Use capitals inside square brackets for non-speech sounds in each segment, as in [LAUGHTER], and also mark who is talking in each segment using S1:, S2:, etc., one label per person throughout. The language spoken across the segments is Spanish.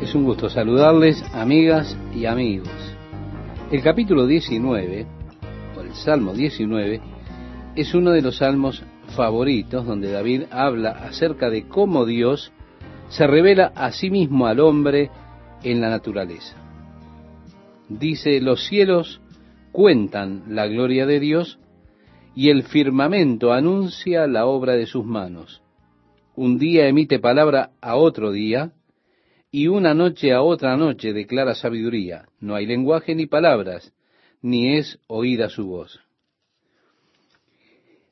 S1: Es un gusto saludarles, amigas y amigos. El capítulo 19, o el Salmo 19, es uno de los salmos favoritos donde David habla acerca de cómo Dios se revela a sí mismo al hombre en la naturaleza. Dice, los cielos cuentan la gloria de Dios y el firmamento anuncia la obra de sus manos. Un día emite palabra a otro día, y una noche a otra noche declara sabiduría. No hay lenguaje ni palabras, ni es oída su voz.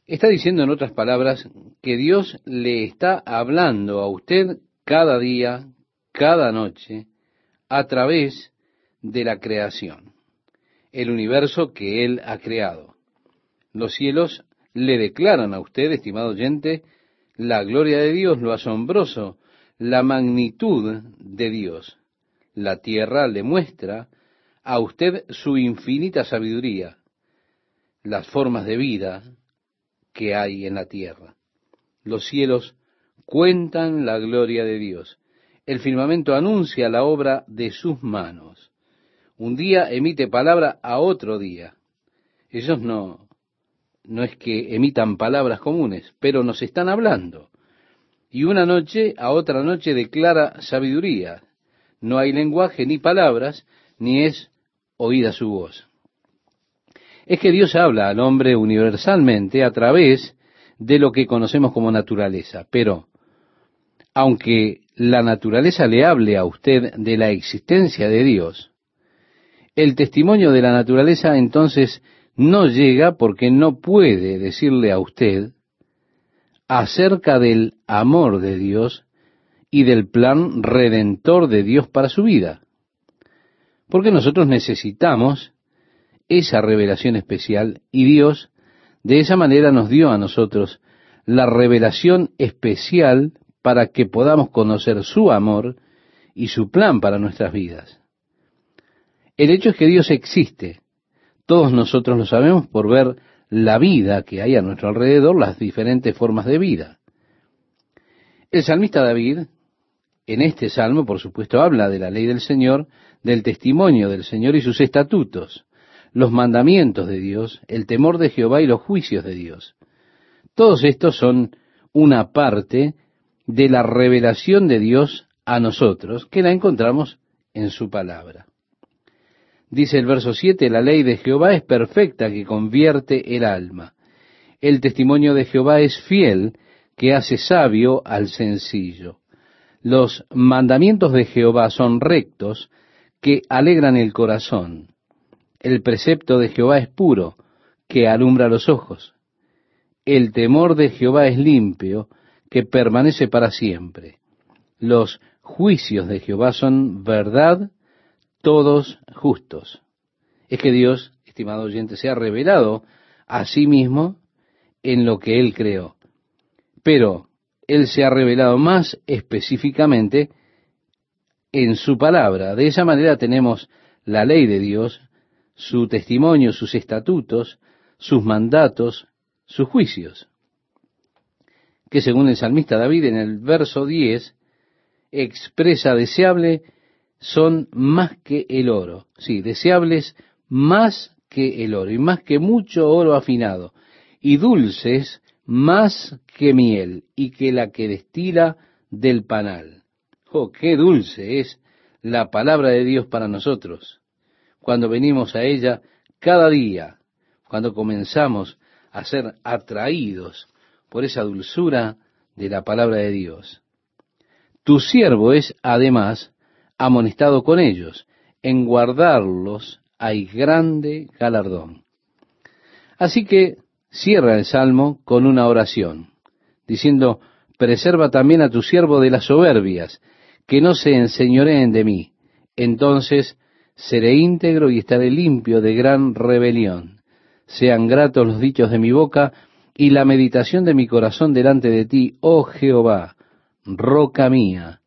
S1: Está diciendo en otras palabras que Dios le está hablando a usted cada día, cada noche, a través de la creación, el universo que Él ha creado. Los cielos le declaran a usted, estimado oyente, la gloria de Dios, lo asombroso la magnitud de Dios. La tierra le muestra a usted su infinita sabiduría, las formas de vida que hay en la tierra. Los cielos cuentan la gloria de Dios. El firmamento anuncia la obra de sus manos. Un día emite palabra a otro día. Ellos no, no es que emitan palabras comunes, pero nos están hablando y una noche a otra noche declara sabiduría. No hay lenguaje ni palabras, ni es oída su voz. Es que Dios habla al hombre universalmente a través de lo que conocemos como naturaleza, pero aunque la naturaleza le hable a usted de la existencia de Dios, el testimonio de la naturaleza entonces no llega porque no puede decirle a usted acerca del amor de Dios y del plan redentor de Dios para su vida. Porque nosotros necesitamos esa revelación especial y Dios de esa manera nos dio a nosotros la revelación especial para que podamos conocer su amor y su plan para nuestras vidas. El hecho es que Dios existe. Todos nosotros lo sabemos por ver la vida que hay a nuestro alrededor, las diferentes formas de vida. El salmista David, en este salmo, por supuesto, habla de la ley del Señor, del testimonio del Señor y sus estatutos, los mandamientos de Dios, el temor de Jehová y los juicios de Dios. Todos estos son una parte de la revelación de Dios a nosotros, que la encontramos en su palabra. Dice el verso 7, la ley de Jehová es perfecta que convierte el alma. El testimonio de Jehová es fiel que hace sabio al sencillo. Los mandamientos de Jehová son rectos que alegran el corazón. El precepto de Jehová es puro que alumbra los ojos. El temor de Jehová es limpio que permanece para siempre. Los juicios de Jehová son verdad todos justos. Es que Dios, estimado oyente, se ha revelado a sí mismo en lo que Él creó. Pero Él se ha revelado más específicamente en su palabra. De esa manera tenemos la ley de Dios, su testimonio, sus estatutos, sus mandatos, sus juicios. Que según el salmista David en el verso 10 expresa deseable son más que el oro, sí, deseables más que el oro, y más que mucho oro afinado, y dulces más que miel, y que la que destila del panal. Oh, qué dulce es la palabra de Dios para nosotros, cuando venimos a ella cada día, cuando comenzamos a ser atraídos por esa dulzura de la palabra de Dios. Tu siervo es, además, amonestado con ellos. En guardarlos hay grande galardón. Así que cierra el salmo con una oración, diciendo, preserva también a tu siervo de las soberbias, que no se enseñoreen de mí. Entonces seré íntegro y estaré limpio de gran rebelión. Sean gratos los dichos de mi boca y la meditación de mi corazón delante de ti, oh Jehová, roca mía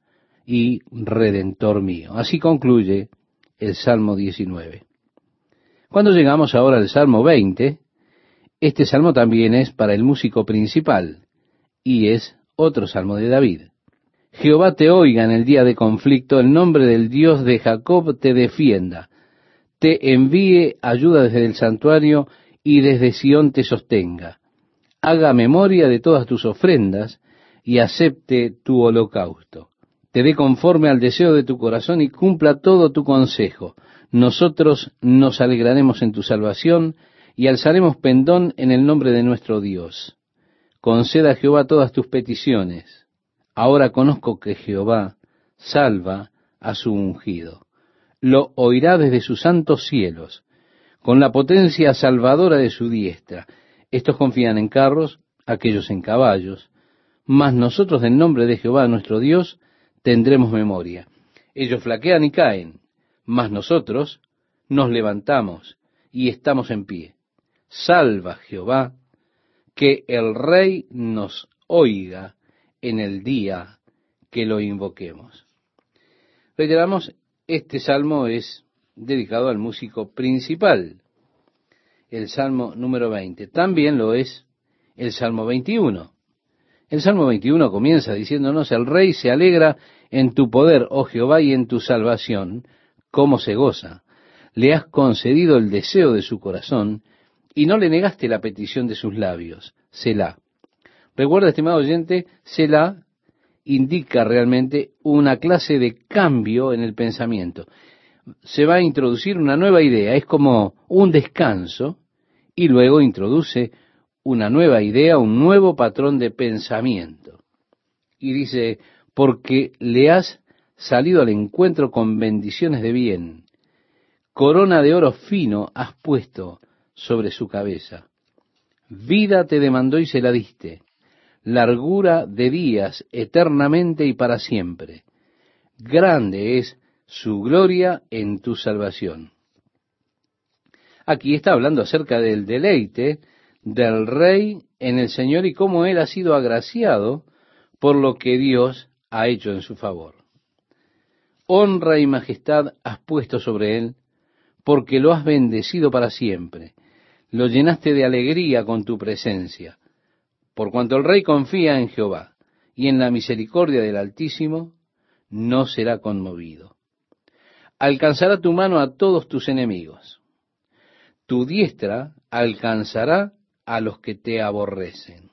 S1: y redentor mío. Así concluye el Salmo 19. Cuando llegamos ahora al Salmo 20, este salmo también es para el músico principal y es otro salmo de David. Jehová te oiga en el día de conflicto, el nombre del Dios de Jacob te defienda, te envíe ayuda desde el santuario y desde Sión te sostenga. Haga memoria de todas tus ofrendas y acepte tu holocausto. Te dé conforme al deseo de tu corazón y cumpla todo tu consejo. Nosotros nos alegraremos en tu salvación y alzaremos pendón en el nombre de nuestro Dios. Conceda a Jehová todas tus peticiones. Ahora conozco que Jehová salva a su ungido. Lo oirá desde sus santos cielos, con la potencia salvadora de su diestra. Estos confían en carros, aquellos en caballos, mas nosotros en nombre de Jehová nuestro Dios tendremos memoria. Ellos flaquean y caen, mas nosotros nos levantamos y estamos en pie. Salva Jehová, que el Rey nos oiga en el día que lo invoquemos. Reiteramos, este salmo es dedicado al músico principal, el salmo número 20. También lo es el salmo 21. El salmo 21 comienza diciéndonos, el rey se alegra en tu poder, oh Jehová, y en tu salvación, cómo se goza. Le has concedido el deseo de su corazón y no le negaste la petición de sus labios. Selah. Recuerda, estimado oyente, Selah indica realmente una clase de cambio en el pensamiento. Se va a introducir una nueva idea, es como un descanso, y luego introduce una nueva idea, un nuevo patrón de pensamiento. Y dice, porque le has salido al encuentro con bendiciones de bien, corona de oro fino has puesto sobre su cabeza. Vida te demandó y se la diste, largura de días eternamente y para siempre. Grande es su gloria en tu salvación. Aquí está hablando acerca del deleite del rey en el Señor y cómo él ha sido agraciado por lo que Dios ha hecho en su favor. Honra y majestad has puesto sobre él, porque lo has bendecido para siempre. Lo llenaste de alegría con tu presencia. Por cuanto el rey confía en Jehová y en la misericordia del Altísimo, no será conmovido. Alcanzará tu mano a todos tus enemigos. Tu diestra alcanzará a los que te aborrecen.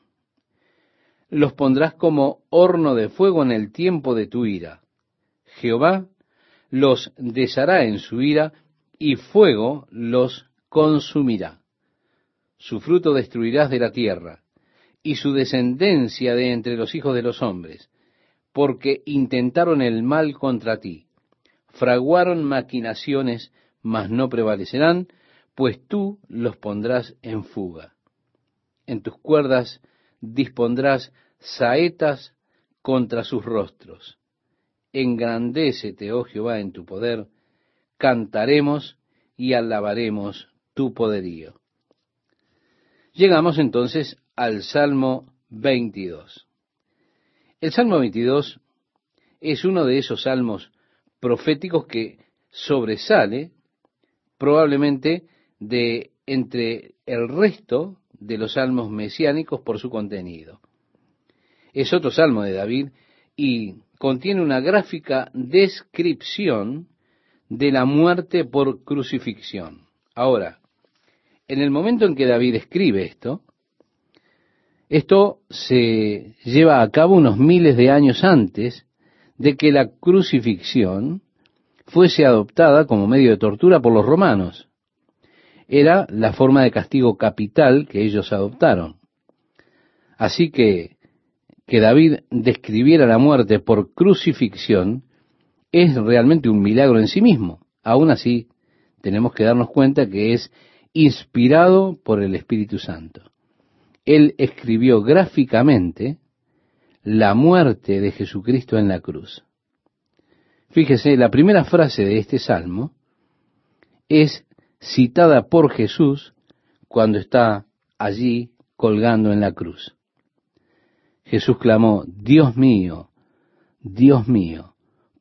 S1: Los pondrás como horno de fuego en el tiempo de tu ira. Jehová los deshará en su ira y fuego los consumirá. Su fruto destruirás de la tierra y su descendencia de entre los hijos de los hombres, porque intentaron el mal contra ti, fraguaron maquinaciones, mas no prevalecerán, pues tú los pondrás en fuga en tus cuerdas dispondrás saetas contra sus rostros. Engrandécete, oh Jehová, en tu poder, cantaremos y alabaremos tu poderío. Llegamos entonces al Salmo 22. El Salmo 22 es uno de esos salmos proféticos que sobresale probablemente de entre el resto de los salmos mesiánicos por su contenido. Es otro salmo de David y contiene una gráfica descripción de la muerte por crucifixión. Ahora, en el momento en que David escribe esto, esto se lleva a cabo unos miles de años antes de que la crucifixión fuese adoptada como medio de tortura por los romanos era la forma de castigo capital que ellos adoptaron. Así que que David describiera la muerte por crucifixión es realmente un milagro en sí mismo. Aún así, tenemos que darnos cuenta que es inspirado por el Espíritu Santo. Él escribió gráficamente la muerte de Jesucristo en la cruz. Fíjese, la primera frase de este salmo es citada por Jesús cuando está allí colgando en la cruz. Jesús clamó, Dios mío, Dios mío,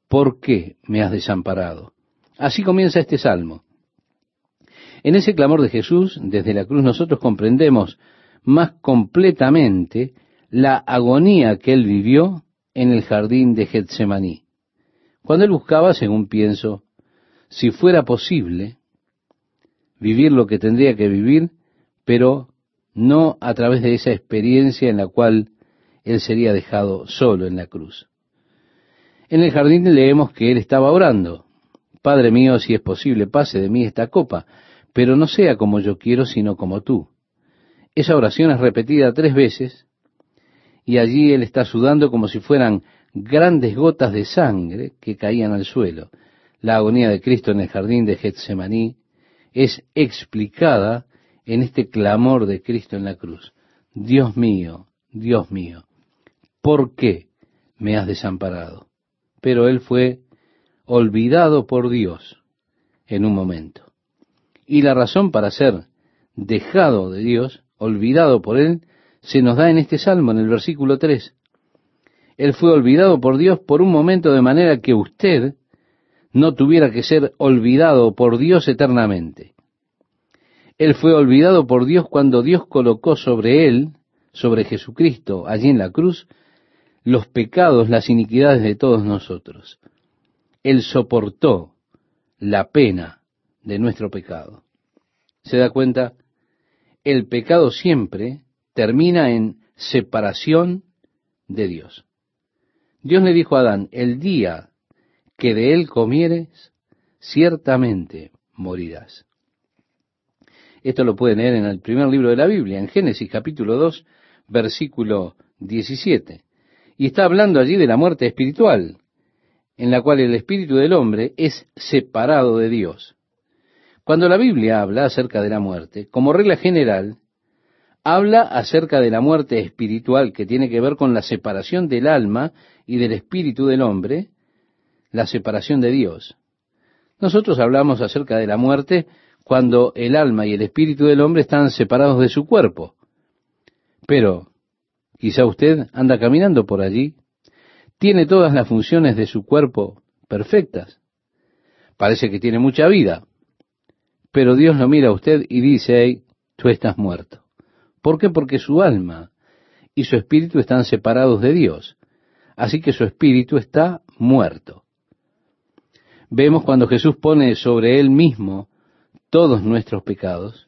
S1: ¿por qué me has desamparado? Así comienza este salmo. En ese clamor de Jesús, desde la cruz, nosotros comprendemos más completamente la agonía que él vivió en el jardín de Getsemaní, cuando él buscaba, según pienso, si fuera posible, vivir lo que tendría que vivir, pero no a través de esa experiencia en la cual él sería dejado solo en la cruz. En el jardín leemos que él estaba orando, Padre mío, si es posible, pase de mí esta copa, pero no sea como yo quiero, sino como tú. Esa oración es repetida tres veces y allí él está sudando como si fueran grandes gotas de sangre que caían al suelo. La agonía de Cristo en el jardín de Getsemaní es explicada en este clamor de Cristo en la cruz. Dios mío, Dios mío, ¿por qué me has desamparado? Pero él fue olvidado por Dios en un momento. Y la razón para ser dejado de Dios, olvidado por Él, se nos da en este salmo, en el versículo 3. Él fue olvidado por Dios por un momento de manera que usted no tuviera que ser olvidado por Dios eternamente. Él fue olvidado por Dios cuando Dios colocó sobre Él, sobre Jesucristo, allí en la cruz, los pecados, las iniquidades de todos nosotros. Él soportó la pena de nuestro pecado. ¿Se da cuenta? El pecado siempre termina en separación de Dios. Dios le dijo a Adán, el día que de él comieres, ciertamente morirás. Esto lo pueden leer en el primer libro de la Biblia, en Génesis capítulo 2, versículo 17. Y está hablando allí de la muerte espiritual en la cual el espíritu del hombre es separado de Dios. Cuando la Biblia habla acerca de la muerte, como regla general, habla acerca de la muerte espiritual que tiene que ver con la separación del alma y del espíritu del hombre, la separación de Dios. Nosotros hablamos acerca de la muerte cuando el alma y el espíritu del hombre están separados de su cuerpo. Pero quizá usted anda caminando por allí tiene todas las funciones de su cuerpo perfectas. Parece que tiene mucha vida. Pero Dios lo mira a usted y dice, hey, tú estás muerto. ¿Por qué? Porque su alma y su espíritu están separados de Dios. Así que su espíritu está muerto. Vemos cuando Jesús pone sobre él mismo todos nuestros pecados,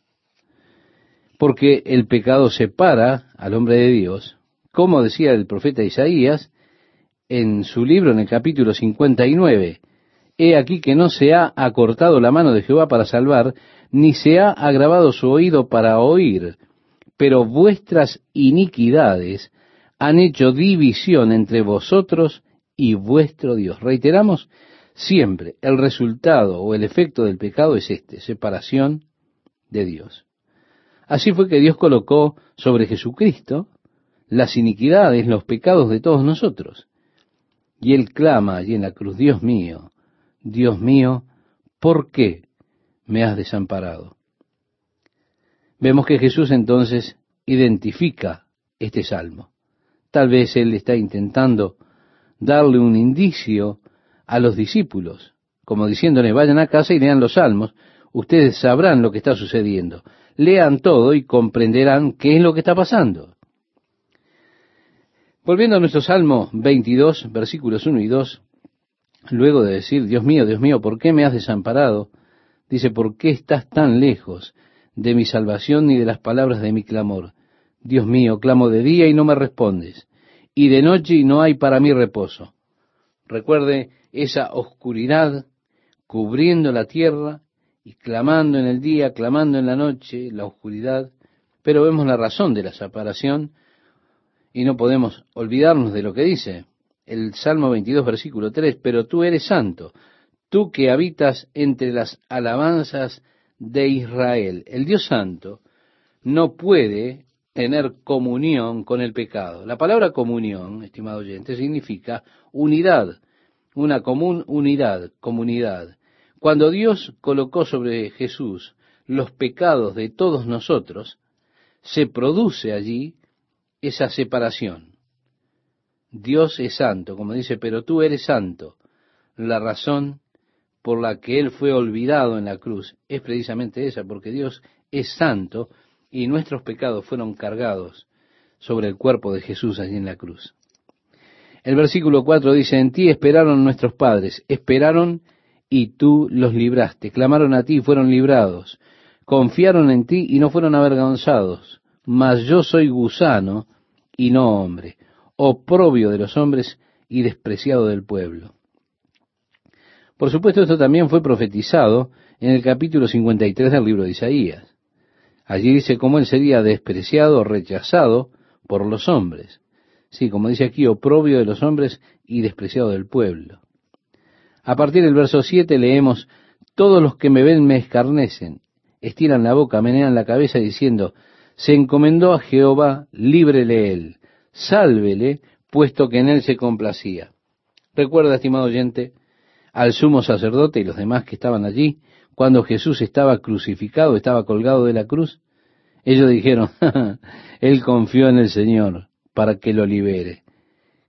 S1: porque el pecado separa al hombre de Dios, como decía el profeta Isaías, en su libro en el capítulo 59, He aquí que no se ha acortado la mano de Jehová para salvar, ni se ha agravado su oído para oír, pero vuestras iniquidades han hecho división entre vosotros y vuestro Dios. Reiteramos siempre, el resultado o el efecto del pecado es este, separación de Dios. Así fue que Dios colocó sobre Jesucristo las iniquidades, los pecados de todos nosotros. Y él clama allí en la cruz, Dios mío, Dios mío, ¿por qué me has desamparado? Vemos que Jesús entonces identifica este salmo. Tal vez él está intentando darle un indicio a los discípulos, como diciéndole, vayan a casa y lean los salmos, ustedes sabrán lo que está sucediendo. Lean todo y comprenderán qué es lo que está pasando. Volviendo a nuestro Salmo 22, versículos 1 y 2, luego de decir, Dios mío, Dios mío, ¿por qué me has desamparado? Dice, ¿por qué estás tan lejos de mi salvación y de las palabras de mi clamor? Dios mío, clamo de día y no me respondes, y de noche y no hay para mí reposo. Recuerde esa oscuridad cubriendo la tierra y clamando en el día, clamando en la noche, la oscuridad, pero vemos la razón de la separación y no podemos olvidarnos de lo que dice el Salmo 22, versículo 3, pero tú eres santo, tú que habitas entre las alabanzas de Israel. El Dios santo no puede tener comunión con el pecado. La palabra comunión, estimado oyente, significa unidad, una común unidad, comunidad. Cuando Dios colocó sobre Jesús los pecados de todos nosotros, se produce allí esa separación. Dios es santo, como dice, pero tú eres santo. La razón por la que Él fue olvidado en la cruz es precisamente esa, porque Dios es santo y nuestros pecados fueron cargados sobre el cuerpo de Jesús allí en la cruz. El versículo 4 dice, en ti esperaron nuestros padres, esperaron y tú los libraste, clamaron a ti y fueron librados, confiaron en ti y no fueron avergonzados, mas yo soy gusano y no hombre, oprobio de los hombres y despreciado del pueblo. Por supuesto, esto también fue profetizado en el capítulo 53 del libro de Isaías. Allí dice cómo él sería despreciado, rechazado por los hombres. Sí, como dice aquí, oprobio de los hombres y despreciado del pueblo. A partir del verso 7 leemos, todos los que me ven me escarnecen, estiran la boca, menean la cabeza diciendo, se encomendó a Jehová, líbrele él, sálvele, puesto que en él se complacía. Recuerda, estimado oyente, al sumo sacerdote y los demás que estaban allí, cuando Jesús estaba crucificado, estaba colgado de la cruz, ellos dijeron, [LAUGHS] él confió en el Señor para que lo libere.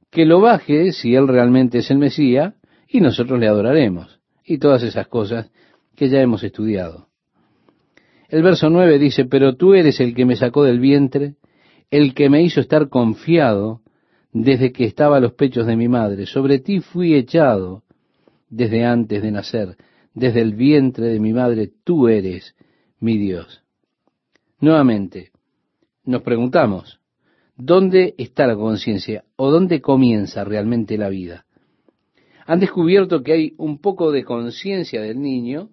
S1: Que lo baje si él realmente es el Mesías y nosotros le adoraremos. Y todas esas cosas que ya hemos estudiado. El verso 9 dice, pero tú eres el que me sacó del vientre, el que me hizo estar confiado desde que estaba a los pechos de mi madre. Sobre ti fui echado desde antes de nacer, desde el vientre de mi madre, tú eres mi Dios. Nuevamente, nos preguntamos, ¿dónde está la conciencia o dónde comienza realmente la vida? Han descubierto que hay un poco de conciencia del niño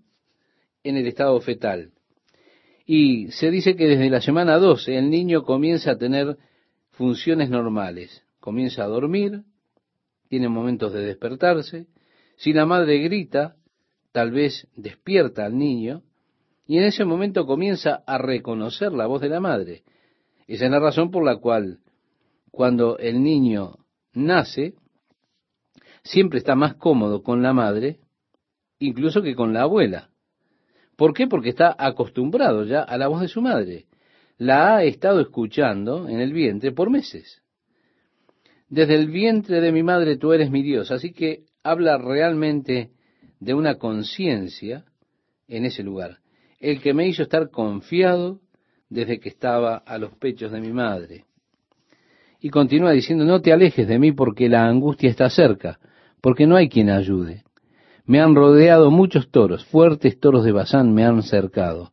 S1: en el estado fetal. Y se dice que desde la semana 12 el niño comienza a tener funciones normales. Comienza a dormir, tiene momentos de despertarse, si la madre grita, tal vez despierta al niño y en ese momento comienza a reconocer la voz de la madre. Esa es la razón por la cual cuando el niño nace, siempre está más cómodo con la madre, incluso que con la abuela. ¿Por qué? Porque está acostumbrado ya a la voz de su madre. La ha estado escuchando en el vientre por meses. Desde el vientre de mi madre tú eres mi Dios. Así que habla realmente de una conciencia en ese lugar. El que me hizo estar confiado desde que estaba a los pechos de mi madre. Y continúa diciendo, no te alejes de mí porque la angustia está cerca, porque no hay quien ayude. Me han rodeado muchos toros, fuertes toros de Bazán me han cercado.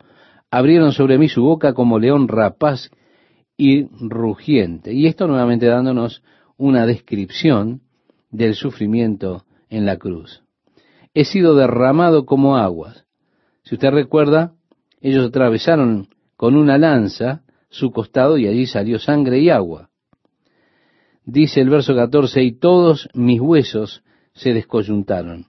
S1: Abrieron sobre mí su boca como león rapaz y rugiente. Y esto nuevamente dándonos una descripción del sufrimiento en la cruz. He sido derramado como aguas. Si usted recuerda, ellos atravesaron con una lanza su costado y allí salió sangre y agua. Dice el verso 14, y todos mis huesos se descoyuntaron.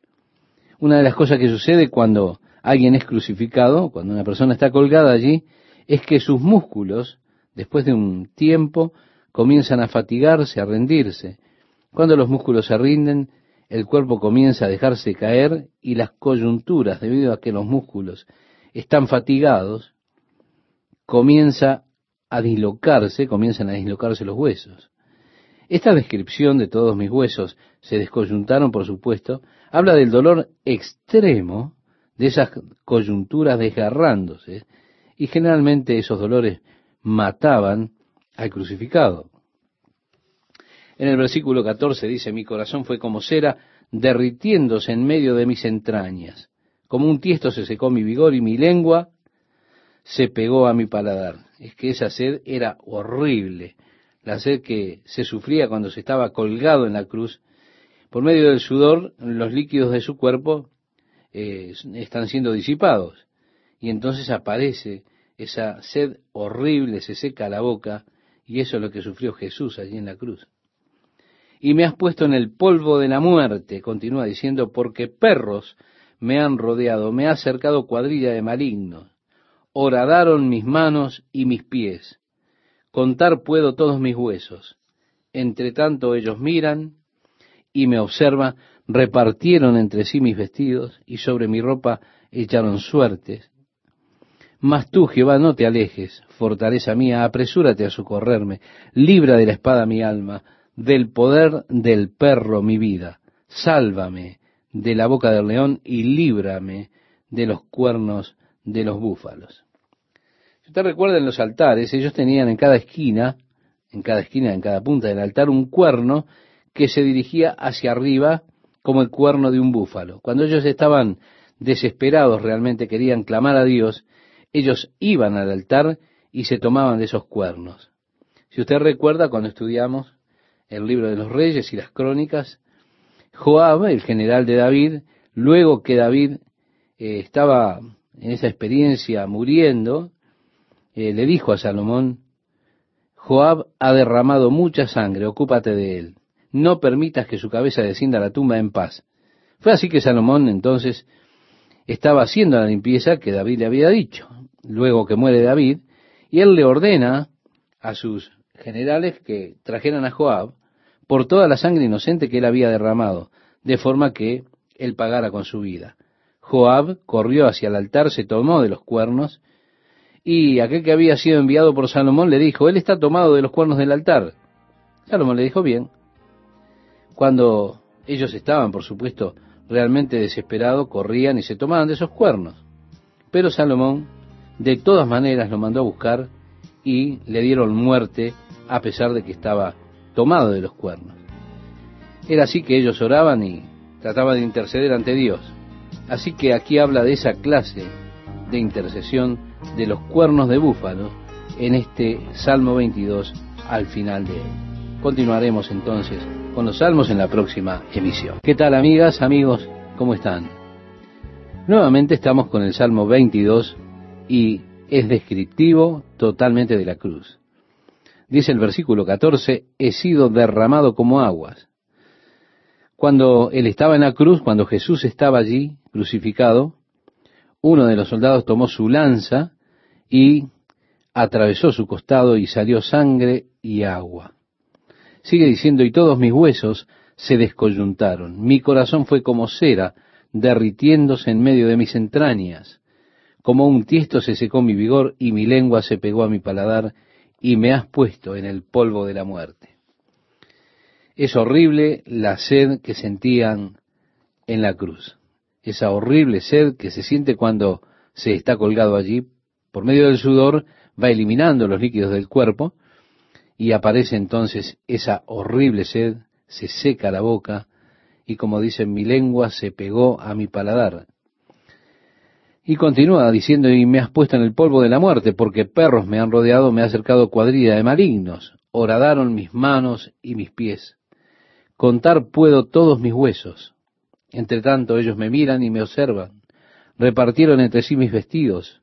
S1: Una de las cosas que sucede cuando alguien es crucificado, cuando una persona está colgada allí, es que sus músculos, después de un tiempo, comienzan a fatigarse, a rendirse. Cuando los músculos se rinden, el cuerpo comienza a dejarse caer y las coyunturas, debido a que los músculos están fatigados, comienza a dislocarse, comienzan a dislocarse los huesos. Esta descripción de todos mis huesos se descoyuntaron, por supuesto, habla del dolor extremo de esas coyunturas desgarrándose, y generalmente esos dolores mataban al crucificado. En el versículo 14 dice, mi corazón fue como cera derritiéndose en medio de mis entrañas. Como un tiesto se secó mi vigor y mi lengua se pegó a mi paladar. Es que esa sed era horrible, la sed que se sufría cuando se estaba colgado en la cruz. Por medio del sudor, los líquidos de su cuerpo eh, están siendo disipados. Y entonces aparece esa sed horrible, se seca la boca, y eso es lo que sufrió Jesús allí en la cruz y me has puesto en el polvo de la muerte, continúa diciendo, porque perros me han rodeado, me ha cercado cuadrilla de malignos, horadaron mis manos y mis pies, contar puedo todos mis huesos, entre tanto ellos miran y me observan, repartieron entre sí mis vestidos y sobre mi ropa echaron suertes. Mas tú, Jehová, no te alejes, fortaleza mía, apresúrate a socorrerme, libra de la espada mi alma, del poder del perro mi vida. Sálvame de la boca del león y líbrame de los cuernos de los búfalos. Usted recuerda en los altares, ellos tenían en cada esquina, en cada esquina, en cada punta del altar, un cuerno que se dirigía hacia arriba como el cuerno de un búfalo. Cuando ellos estaban desesperados, realmente querían clamar a Dios, ellos iban al altar y se tomaban de esos cuernos. Si usted recuerda cuando estudiamos el libro de los reyes y las crónicas, Joab, el general de David, luego que David eh, estaba en esa experiencia muriendo, eh, le dijo a Salomón, Joab ha derramado mucha sangre, ocúpate de él. No permitas que su cabeza descienda a la tumba en paz. Fue así que Salomón entonces estaba haciendo la limpieza que David le había dicho. Luego que muere David, y él le ordena a sus generales que trajeran a Joab por toda la sangre inocente que él había derramado, de forma que él pagara con su vida. Joab corrió hacia el altar, se tomó de los cuernos, y aquel que había sido enviado por Salomón le dijo, él está tomado de los cuernos del altar. Salomón le dijo, bien. Cuando ellos estaban, por supuesto, realmente desesperados, corrían y se tomaban de esos cuernos. Pero Salomón, de todas maneras, lo mandó a buscar y le dieron muerte a pesar de que estaba tomado de los cuernos. Era así que ellos oraban y trataban de interceder ante Dios. Así que aquí habla de esa clase de intercesión de los cuernos de búfalo en este Salmo 22 al final de él. Continuaremos entonces con los salmos en la próxima emisión. ¿Qué tal amigas, amigos? ¿Cómo están? Nuevamente estamos con el Salmo 22 y es descriptivo totalmente de la cruz. Dice el versículo 14, he sido derramado como aguas. Cuando él estaba en la cruz, cuando Jesús estaba allí crucificado, uno de los soldados tomó su lanza y atravesó su costado y salió sangre y agua. Sigue diciendo, y todos mis huesos se descoyuntaron. Mi corazón fue como cera, derritiéndose en medio de mis entrañas. Como un tiesto se secó mi vigor y mi lengua se pegó a mi paladar y me has puesto en el polvo de la muerte. Es horrible la sed que sentían en la cruz. Esa horrible sed que se siente cuando se está colgado allí por medio del sudor va eliminando los líquidos del cuerpo y aparece entonces esa horrible sed, se seca la boca y como dice mi lengua se pegó a mi paladar. Y continúa diciendo, y me has puesto en el polvo de la muerte, porque perros me han rodeado, me ha acercado cuadrilla de malignos, horadaron mis manos y mis pies. Contar puedo todos mis huesos. Entre tanto ellos me miran y me observan. Repartieron entre sí mis vestidos,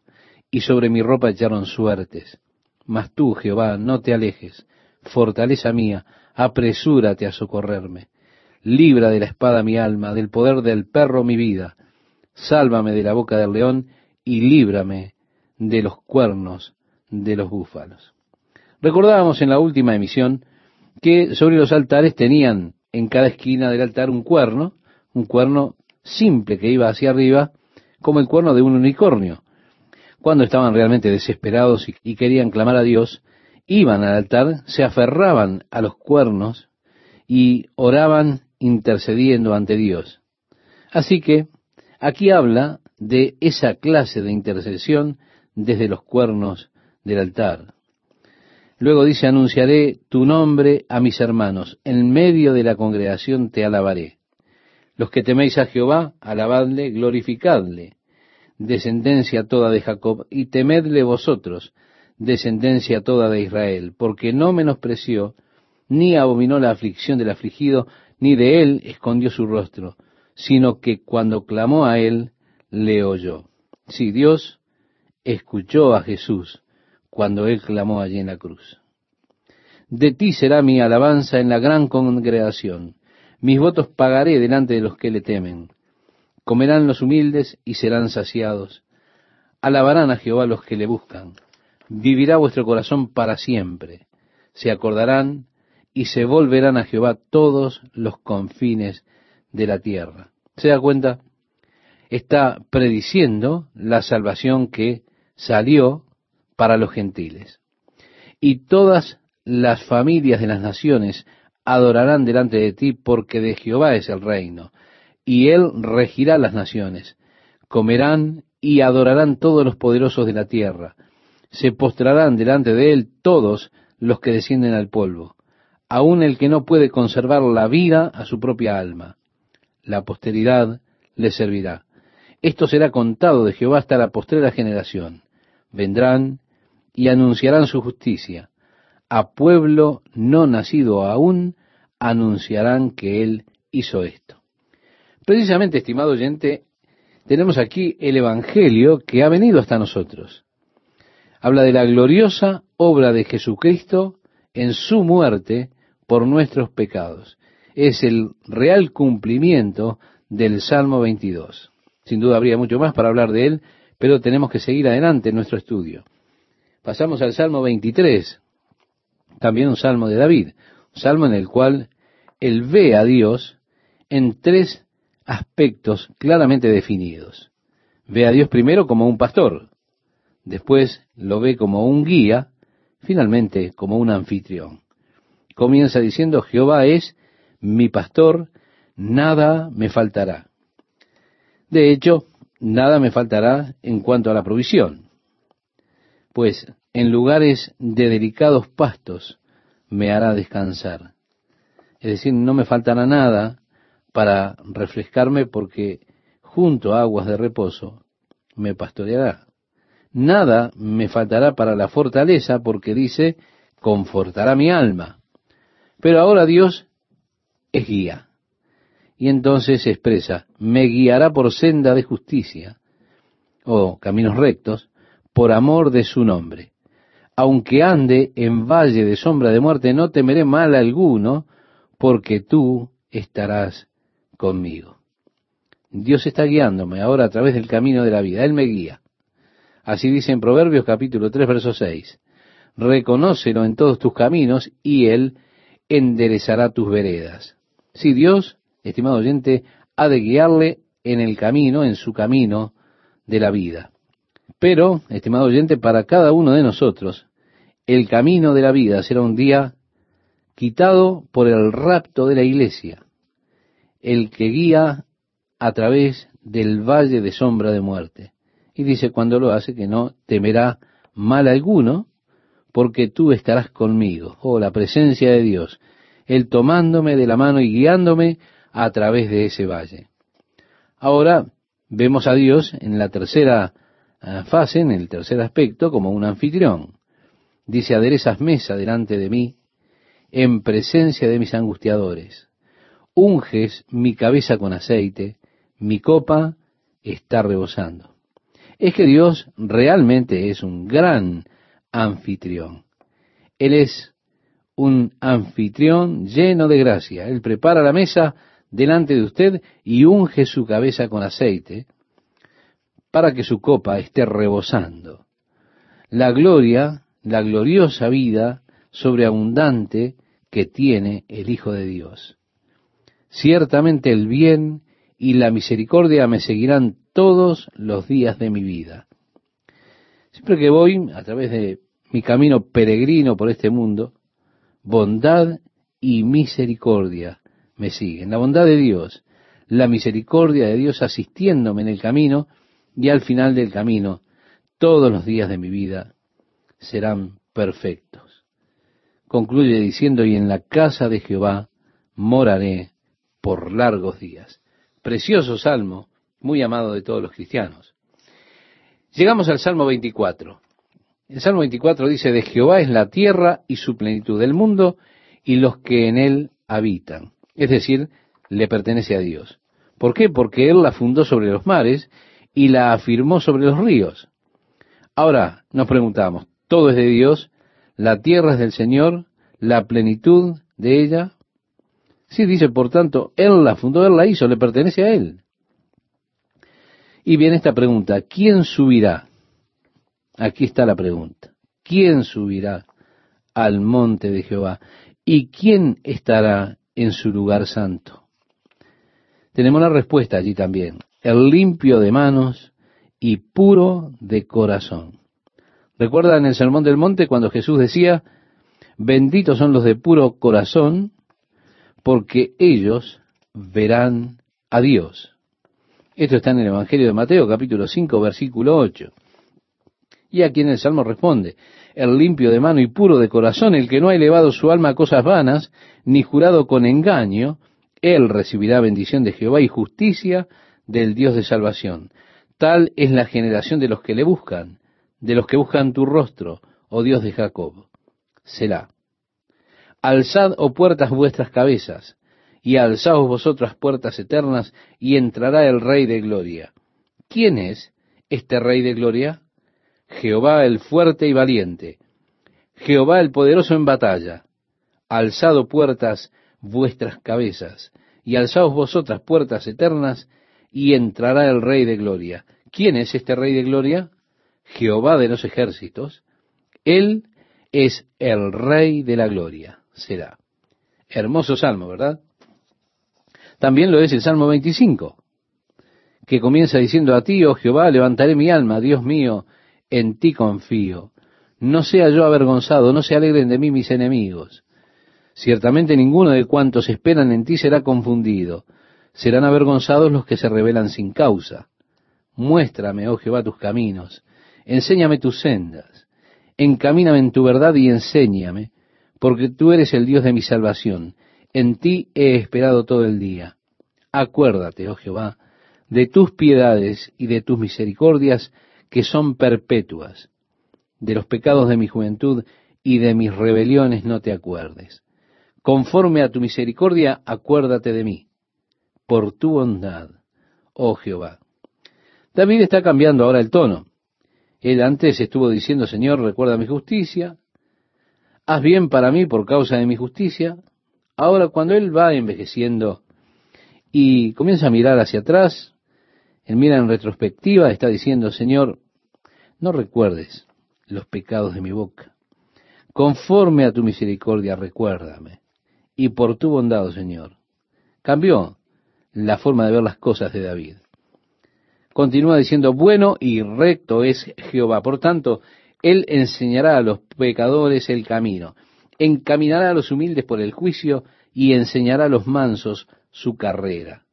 S1: y sobre mi ropa echaron suertes. Mas tú, Jehová, no te alejes, fortaleza mía, apresúrate a socorrerme. Libra de la espada mi alma, del poder del perro mi vida. Sálvame de la boca del león y líbrame de los cuernos de los búfalos. Recordábamos en la última emisión que sobre los altares tenían en cada esquina del altar un cuerno, un cuerno simple que iba hacia arriba, como el cuerno de un unicornio cuando estaban realmente desesperados y, querían clamar a Dios, iban al altar, se aferraban a los cuernos y oraban intercediendo ante Dios. Así que aquí habla de esa clase de intercesión desde los cuernos del altar. Luego dice, anunciaré tu nombre a mis hermanos, en medio de la congregación te alabaré. Los que teméis a Jehová, alabadle, glorificadle descendencia toda de Jacob, y temedle vosotros, descendencia toda de Israel, porque no menospreció, ni abominó la aflicción del afligido, ni de él escondió su rostro, sino que cuando clamó a él, le oyó. Si Dios escuchó a Jesús cuando él clamó allí en la cruz. De ti será mi alabanza en la gran congregación. Mis votos pagaré delante de los que le temen. Comerán los humildes y serán saciados. Alabarán a Jehová los que le buscan. Vivirá vuestro corazón para siempre. Se acordarán y se volverán a Jehová todos los confines de la tierra. ¿Se da cuenta? Está prediciendo la salvación que salió para los gentiles. Y todas las familias de las naciones adorarán delante de ti porque de Jehová es el reino y él regirá las naciones. Comerán y adorarán todos los poderosos de la tierra. Se postrarán delante de él todos los que descienden al polvo. aun el que no puede conservar la vida a su propia alma. La posteridad le servirá. Esto será contado de Jehová hasta la postrera generación. Vendrán y anunciarán su justicia. A pueblo no nacido aún anunciarán que Él hizo esto. Precisamente, estimado oyente, tenemos aquí el Evangelio que ha venido hasta nosotros. Habla de la gloriosa obra de Jesucristo en su muerte por nuestros pecados. Es el real cumplimiento del Salmo 22. Sin duda habría mucho más para hablar de él, pero tenemos que seguir adelante en nuestro estudio. Pasamos al Salmo 23, también un salmo de David, un salmo en el cual él ve a Dios en tres aspectos claramente definidos. Ve a Dios primero como un pastor, después lo ve como un guía, finalmente como un anfitrión. Comienza diciendo, Jehová es mi pastor, nada me faltará. De hecho, nada me faltará en cuanto a la provisión, pues en lugares de delicados pastos me hará descansar. Es decir, no me faltará nada para refrescarme porque junto a aguas de reposo me pastoreará. Nada me faltará para la fortaleza porque dice, confortará mi alma. Pero ahora Dios es guía y entonces expresa, me guiará por senda de justicia, o caminos rectos, por amor de su nombre. Aunque ande en valle de sombra de muerte, no temeré mal alguno, porque tú estarás conmigo. Dios está guiándome ahora a través del camino de la vida. Él me guía. Así dice en Proverbios capítulo 3, verso 6. Reconócelo en todos tus caminos y Él enderezará tus veredas. Si Dios estimado oyente, ha de guiarle en el camino, en su camino de la vida. Pero, estimado oyente, para cada uno de nosotros, el camino de la vida será un día quitado por el rapto de la iglesia, el que guía a través del valle de sombra de muerte. Y dice cuando lo hace que no temerá mal alguno, porque tú estarás conmigo. Oh, la presencia de Dios, Él tomándome de la mano y guiándome a través de ese valle. Ahora vemos a Dios en la tercera ah, fase, en el tercer aspecto, como un anfitrión. Dice, aderezas mesa delante de mí, en presencia de mis angustiadores. Unges mi cabeza con aceite, mi copa está rebosando. Es que Dios realmente es un gran anfitrión. Él es un anfitrión lleno de gracia. Él prepara la mesa delante de usted y unge su cabeza con aceite para que su copa esté rebosando. La gloria, la gloriosa vida sobreabundante que tiene el Hijo de Dios. Ciertamente el bien y la misericordia me seguirán todos los días de mi vida. Siempre que voy a través de mi camino peregrino por este mundo, bondad y misericordia me siguen. La bondad de Dios, la misericordia de Dios asistiéndome en el camino y al final del camino, todos los días de mi vida serán perfectos. Concluye diciendo, y en la casa de Jehová moraré por largos días. Precioso salmo, muy amado de todos los cristianos. Llegamos al Salmo 24. El Salmo 24 dice, de Jehová es la tierra y su plenitud, del mundo y los que en él habitan es decir, le pertenece a Dios. ¿Por qué? Porque Él la fundó sobre los mares y la afirmó sobre los ríos. Ahora nos preguntamos, ¿todo es de Dios? ¿La tierra es del Señor? ¿La plenitud de ella? Sí, dice, por tanto, Él la fundó, Él la hizo, le pertenece a Él. Y viene esta pregunta, ¿quién subirá? Aquí está la pregunta. ¿Quién subirá al monte de Jehová? ¿Y quién estará en su lugar santo? Tenemos la respuesta allí también. El limpio de manos y puro de corazón. ¿Recuerdan en el Sermón del Monte cuando Jesús decía, benditos son los de puro corazón, porque ellos verán a Dios? Esto está en el Evangelio de Mateo, capítulo 5, versículo 8. Y a quien el Salmo responde, el limpio de mano y puro de corazón, el que no ha elevado su alma a cosas vanas, ni jurado con engaño, él recibirá bendición de Jehová y justicia del Dios de salvación. Tal es la generación de los que le buscan, de los que buscan tu rostro, oh Dios de Jacob. Selah. Alzad, oh puertas, vuestras cabezas, y alzaos vosotras puertas eternas, y entrará el Rey de Gloria. ¿Quién es este Rey de Gloria? Jehová el fuerte y valiente, Jehová el poderoso en batalla. Alzado puertas vuestras cabezas, y alzaos vosotras puertas eternas, y entrará el Rey de Gloria. ¿Quién es este Rey de Gloria? Jehová de los ejércitos. Él es el Rey de la Gloria será. Hermoso salmo, ¿verdad? También lo es el Salmo 25, que comienza diciendo a ti, oh Jehová, levantaré mi alma, Dios mío, en ti confío. No sea yo avergonzado, no se alegren de mí mis enemigos. Ciertamente ninguno de cuantos esperan en ti será confundido. Serán avergonzados los que se rebelan sin causa. Muéstrame, oh Jehová, tus caminos. Enséñame tus sendas. Encamíname en tu verdad y enséñame porque tú eres el Dios de mi salvación. En ti he esperado todo el día. Acuérdate, oh Jehová, de tus piedades y de tus misericordias que son perpetuas. De los pecados de mi juventud y de mis rebeliones no te acuerdes. Conforme a tu misericordia, acuérdate de mí. Por tu bondad, oh Jehová. David está cambiando ahora el tono. Él antes estuvo diciendo, Señor, recuerda mi justicia, haz bien para mí por causa de mi justicia. Ahora, cuando él va envejeciendo y comienza a mirar hacia atrás, él mira en retrospectiva, está diciendo, Señor, no recuerdes los pecados de mi boca. Conforme a tu misericordia, recuérdame. Y por tu bondad, oh Señor. Cambió la forma de ver las cosas de David. Continúa diciendo, bueno y recto es Jehová. Por tanto, él enseñará a los pecadores el camino, encaminará a los humildes por el juicio y enseñará a los mansos su carrera.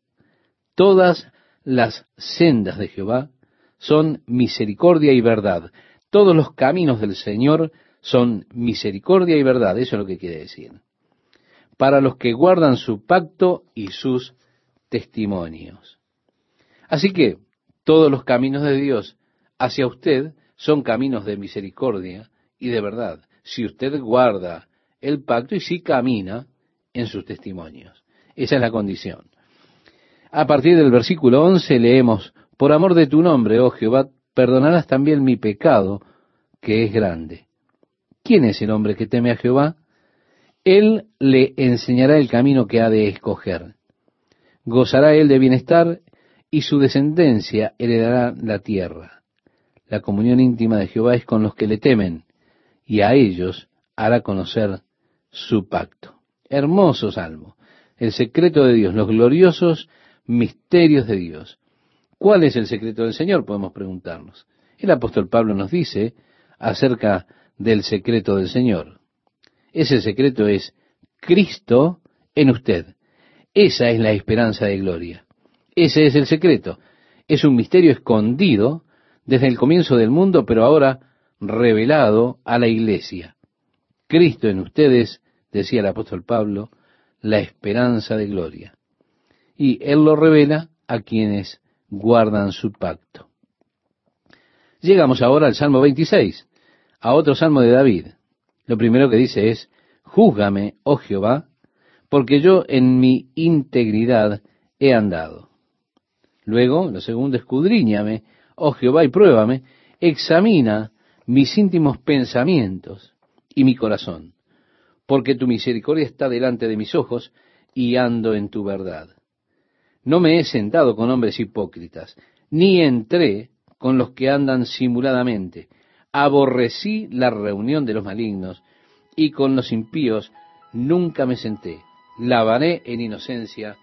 S1: Todas las sendas de Jehová son misericordia y verdad. Todos los caminos del Señor son misericordia y verdad. Eso es lo que quiere decir. Para los que guardan su pacto y sus testimonios. Así que todos los caminos de Dios hacia usted son caminos de misericordia y de verdad, si usted guarda el pacto y si camina en sus testimonios. Esa es la condición. A partir del versículo 11 leemos, Por amor de tu nombre, oh Jehová, perdonarás también mi pecado, que es grande. ¿Quién es el hombre que teme a Jehová? Él le enseñará el camino que ha de escoger. Gozará él de bienestar y su descendencia heredará la tierra. La comunión íntima de Jehová es con los que le temen, y a ellos hará conocer su pacto. Hermoso salmo. El secreto de Dios, los gloriosos misterios de Dios. ¿Cuál es el secreto del Señor? Podemos preguntarnos. El apóstol Pablo nos dice acerca del secreto del Señor. Ese secreto es Cristo en usted. Esa es la esperanza de gloria. Ese es el secreto. Es un misterio escondido desde el comienzo del mundo, pero ahora revelado a la iglesia. Cristo en ustedes, decía el apóstol Pablo, la esperanza de gloria. Y Él lo revela a quienes guardan su pacto. Llegamos ahora al Salmo 26, a otro Salmo de David. Lo primero que dice es, Júzgame, oh Jehová, porque yo en mi integridad he andado. Luego, lo segundo, escudriñame, oh Jehová, y pruébame, examina mis íntimos pensamientos y mi corazón, porque tu misericordia está delante de mis ojos y ando en tu verdad. No me he sentado con hombres hipócritas, ni entré con los que andan simuladamente. Aborrecí la reunión de los malignos, y con los impíos nunca me senté. Lavaré en inocencia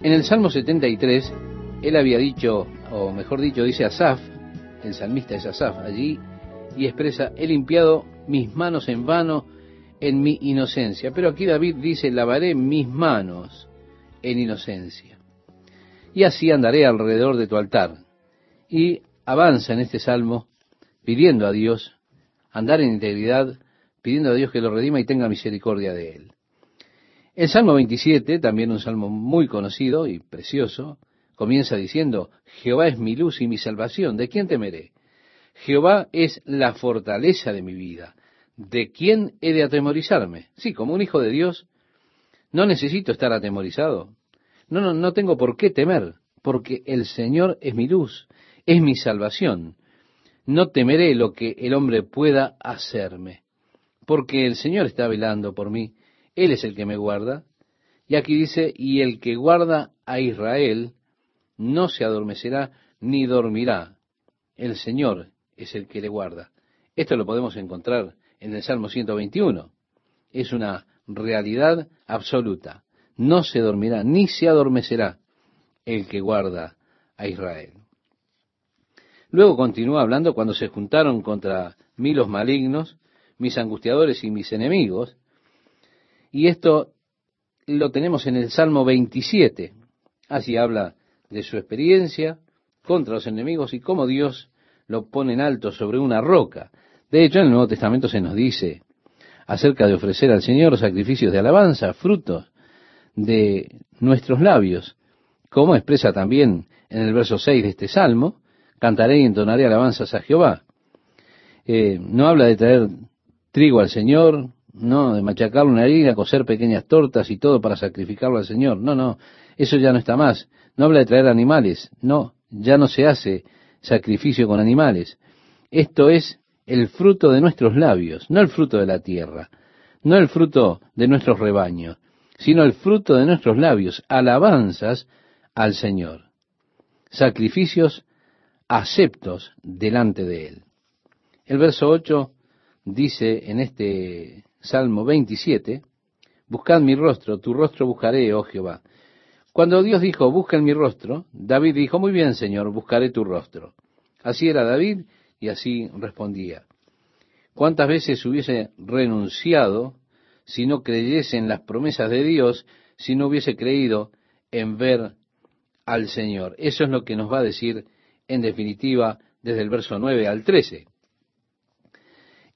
S1: En el Salmo 73, él había dicho, o mejor dicho, dice Asaf, el salmista es Asaf allí, y expresa, he limpiado mis manos en vano en mi inocencia. Pero aquí David dice, lavaré mis manos en inocencia. Y así andaré alrededor de tu altar. Y avanza en este salmo pidiendo a Dios, andar en integridad, pidiendo a Dios que lo redima y tenga misericordia de él. El Salmo 27, también un salmo muy conocido y precioso, comienza diciendo, Jehová es mi luz y mi salvación, ¿de quién temeré? Jehová es la fortaleza de mi vida, ¿de quién he de atemorizarme? Sí, como un hijo de Dios, no necesito estar atemorizado. No, no, no tengo por qué temer, porque el Señor es mi luz, es mi salvación. No temeré lo que el hombre pueda hacerme, porque el Señor está velando por mí, Él es el que me guarda. Y aquí dice, y el que guarda a Israel no se adormecerá ni dormirá. El Señor es el que le guarda. Esto lo podemos encontrar en el Salmo 121. Es una realidad absoluta. No se dormirá ni se adormecerá el que guarda a Israel. Luego continúa hablando cuando se juntaron contra mí los malignos, mis angustiadores y mis enemigos. Y esto lo tenemos en el Salmo 27. Así habla de su experiencia contra los enemigos y cómo Dios lo pone en alto sobre una roca. De hecho, en el Nuevo Testamento se nos dice acerca de ofrecer al Señor sacrificios de alabanza, frutos de nuestros labios, como expresa también en el verso 6 de este salmo, cantaré y entonaré alabanzas a Jehová. Eh, no habla de traer trigo al Señor, no, de machacar una harina, coser pequeñas tortas y todo para sacrificarlo al Señor. No, no, eso ya no está más. No habla de traer animales, no, ya no se hace sacrificio con animales. Esto es el fruto de nuestros labios, no el fruto de la tierra, no el fruto de nuestros rebaños, sino el fruto de nuestros labios, alabanzas al Señor. Sacrificios aceptos delante de Él. El verso 8 dice en este Salmo 27, Buscad mi rostro, tu rostro buscaré, oh Jehová. Cuando Dios dijo, busca mi rostro, David dijo, muy bien, Señor, buscaré tu rostro. Así era David y así respondía. ¿Cuántas veces hubiese renunciado si no creyese en las promesas de Dios, si no hubiese creído en ver al Señor? Eso es lo que nos va a decir en definitiva desde el verso 9 al 13.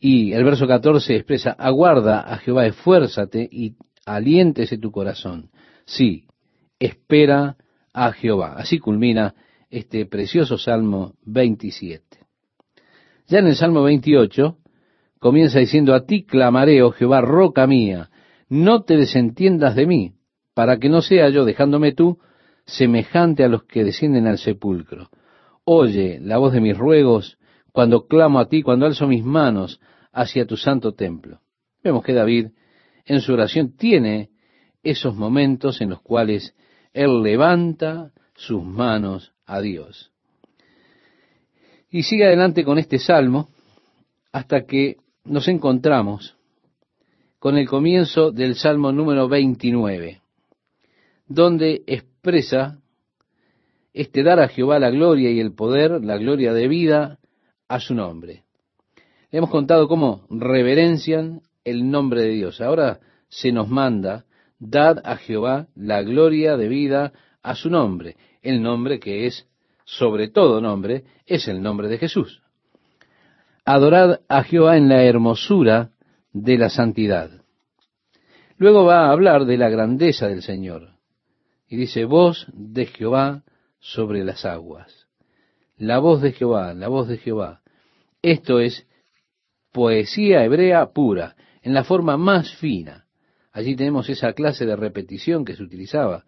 S1: Y el verso 14 expresa, aguarda a Jehová, esfuérzate y aliéntese tu corazón. Sí, espera a Jehová. Así culmina este precioso Salmo 27. Ya en el Salmo 28 comienza diciendo, a ti clamaré, oh Jehová, roca mía, no te desentiendas de mí, para que no sea yo, dejándome tú, semejante a los que descienden al sepulcro. Oye la voz de mis ruegos cuando clamo a ti, cuando alzo mis manos hacia tu santo templo. Vemos que David en su oración tiene esos momentos en los cuales él levanta sus manos a Dios. Y sigue adelante con este salmo hasta que nos encontramos con el comienzo del salmo número 29, donde expresa este dar a Jehová la gloria y el poder, la gloria de vida a su nombre. Hemos contado cómo reverencian el nombre de Dios. Ahora se nos manda dad a Jehová la gloria de vida a su nombre. El nombre que es sobre todo nombre es el nombre de Jesús. Adorad a Jehová en la hermosura de la santidad. Luego va a hablar de la grandeza del Señor. Y dice, voz de Jehová sobre las aguas. La voz de Jehová, la voz de Jehová. Esto es poesía hebrea pura, en la forma más fina. Allí tenemos esa clase de repetición que se utilizaba.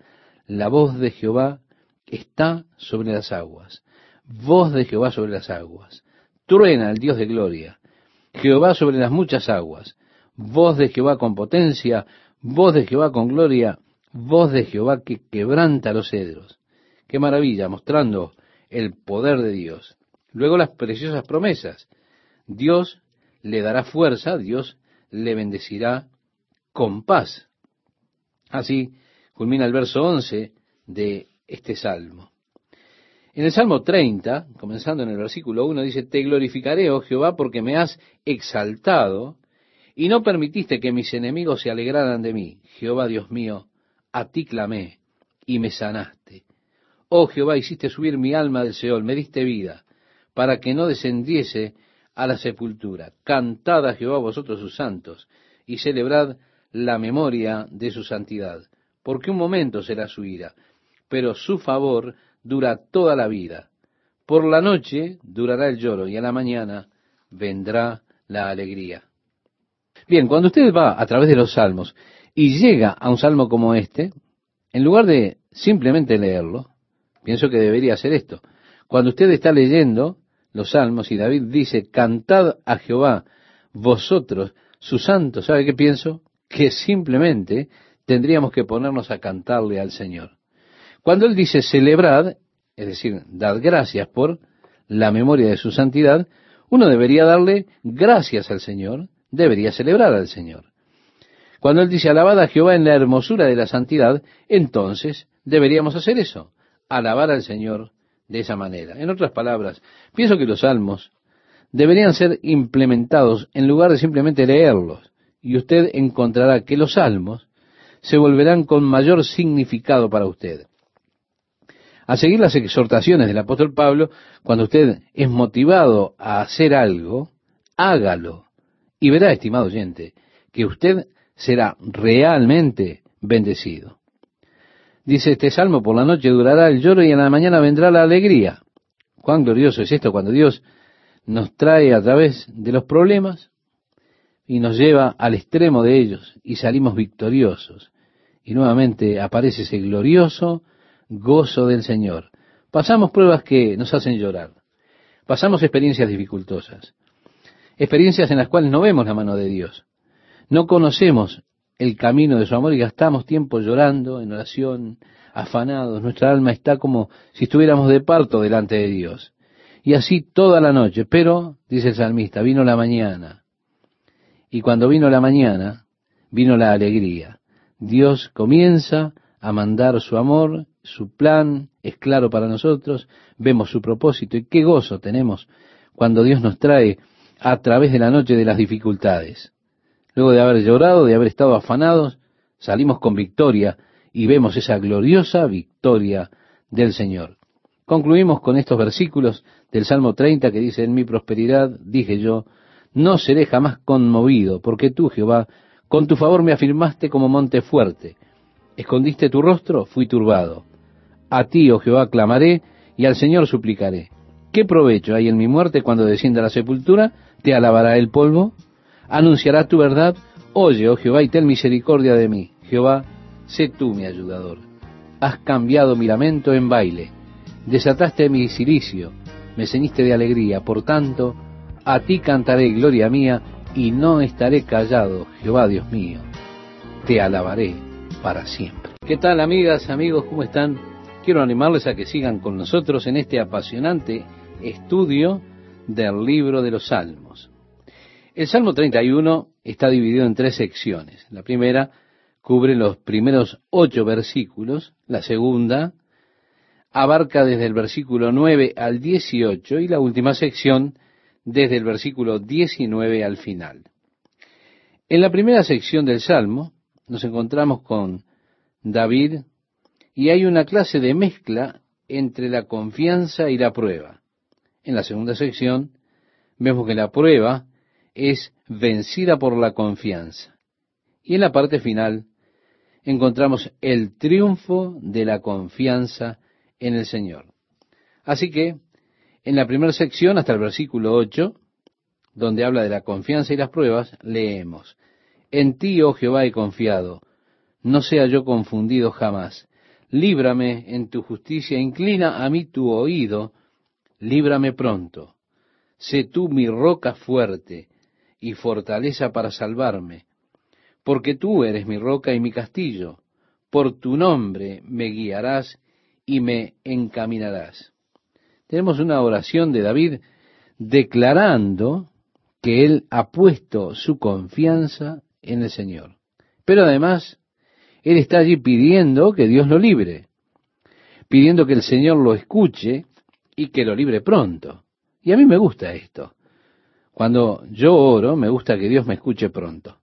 S1: La voz de Jehová está sobre las aguas. Voz de Jehová sobre las aguas. Truena el Dios de gloria. Jehová sobre las muchas aguas. Voz de Jehová con potencia. Voz de Jehová con gloria. Voz de Jehová que quebranta los cedros. Qué maravilla, mostrando el poder de Dios. Luego las preciosas promesas. Dios le dará fuerza, Dios le bendecirá con paz. Así culmina el verso 11 de este salmo. En el Salmo 30, comenzando en el versículo 1, dice, Te glorificaré, oh Jehová, porque me has exaltado y no permitiste que mis enemigos se alegraran de mí. Jehová Dios mío, a ti clamé y me sanaste. Oh Jehová, hiciste subir mi alma del Seol, me diste vida, para que no descendiese a la sepultura. Cantad a Jehová vosotros sus santos, y celebrad la memoria de su santidad, porque un momento será su ira, pero su favor dura toda la vida. Por la noche durará el lloro, y a la mañana vendrá la alegría. Bien, cuando usted va a través de los salmos y llega a un salmo como este, en lugar de simplemente leerlo, pienso que debería hacer esto. Cuando usted está leyendo los salmos y David dice, cantad a Jehová, vosotros, sus santos, ¿sabe qué pienso? Que simplemente tendríamos que ponernos a cantarle al Señor. Cuando él dice celebrad, es decir, dad gracias por la memoria de su santidad, uno debería darle gracias al Señor, debería celebrar al Señor. Cuando Él dice alabad a Jehová en la hermosura de la santidad, entonces deberíamos hacer eso, alabar al Señor de esa manera. En otras palabras, pienso que los salmos deberían ser implementados en lugar de simplemente leerlos, y usted encontrará que los salmos se volverán con mayor significado para usted. A seguir las exhortaciones del apóstol Pablo, cuando usted es motivado a hacer algo, hágalo. Y verá, estimado oyente, que usted será realmente bendecido. Dice este salmo, por la noche durará el lloro y en la mañana vendrá la alegría. Cuán glorioso es esto cuando Dios nos trae a través de los problemas y nos lleva al extremo de ellos y salimos victoriosos. Y nuevamente aparece ese glorioso gozo del Señor. Pasamos pruebas que nos hacen llorar. Pasamos experiencias dificultosas. Experiencias en las cuales no vemos la mano de Dios. No conocemos el camino de su amor y gastamos tiempo llorando en oración, afanados. Nuestra alma está como si estuviéramos de parto delante de Dios. Y así toda la noche. Pero, dice el salmista, vino la mañana. Y cuando vino la mañana, vino la alegría. Dios comienza a mandar su amor, su plan es claro para nosotros, vemos su propósito y qué gozo tenemos cuando Dios nos trae a través de la noche de las dificultades. Luego de haber llorado, de haber estado afanados, salimos con victoria y vemos esa gloriosa victoria del Señor. Concluimos con estos versículos del Salmo 30 que dice, en mi prosperidad, dije yo, no seré jamás conmovido, porque tú, Jehová, con tu favor me afirmaste como monte fuerte. Escondiste tu rostro, fui turbado. A ti, oh Jehová, clamaré y al Señor suplicaré. ¿Qué provecho hay en mi muerte cuando descienda a la sepultura? ¿Te alabará el polvo? Anunciará tu verdad. Oye, oh Jehová, y ten misericordia de mí. Jehová, sé tú mi ayudador. Has cambiado mi lamento en baile, desataste mi silicio, me ceñiste de alegría. Por tanto, a ti cantaré gloria mía, y no estaré callado, Jehová Dios mío. Te alabaré para siempre. ¿Qué tal, amigas, amigos? ¿Cómo están? Quiero animarles a que sigan con nosotros en este apasionante estudio del libro de los Salmos. El Salmo 31 está dividido en tres secciones. La primera cubre los primeros ocho versículos, la segunda abarca desde el versículo 9 al 18 y la última sección desde el versículo 19 al final. En la primera sección del Salmo nos encontramos con David y hay una clase de mezcla entre la confianza y la prueba. En la segunda sección vemos que la prueba es vencida por la confianza. Y en la parte final encontramos el triunfo de la confianza en el Señor. Así que, en la primera sección, hasta el versículo 8, donde habla de la confianza y las pruebas, leemos, En ti, oh Jehová, he confiado, no sea yo confundido jamás. Líbrame en tu justicia, inclina a mí tu oído, líbrame pronto. Sé tú mi roca fuerte, y fortaleza para salvarme, porque tú eres mi roca y mi castillo, por tu nombre me guiarás y me encaminarás. Tenemos una oración de David declarando que él ha puesto su confianza en el Señor. Pero además, él está allí pidiendo que Dios lo libre, pidiendo que el Señor lo escuche y que lo libre pronto. Y a mí me gusta esto. Cuando yo oro, me gusta que Dios me escuche pronto.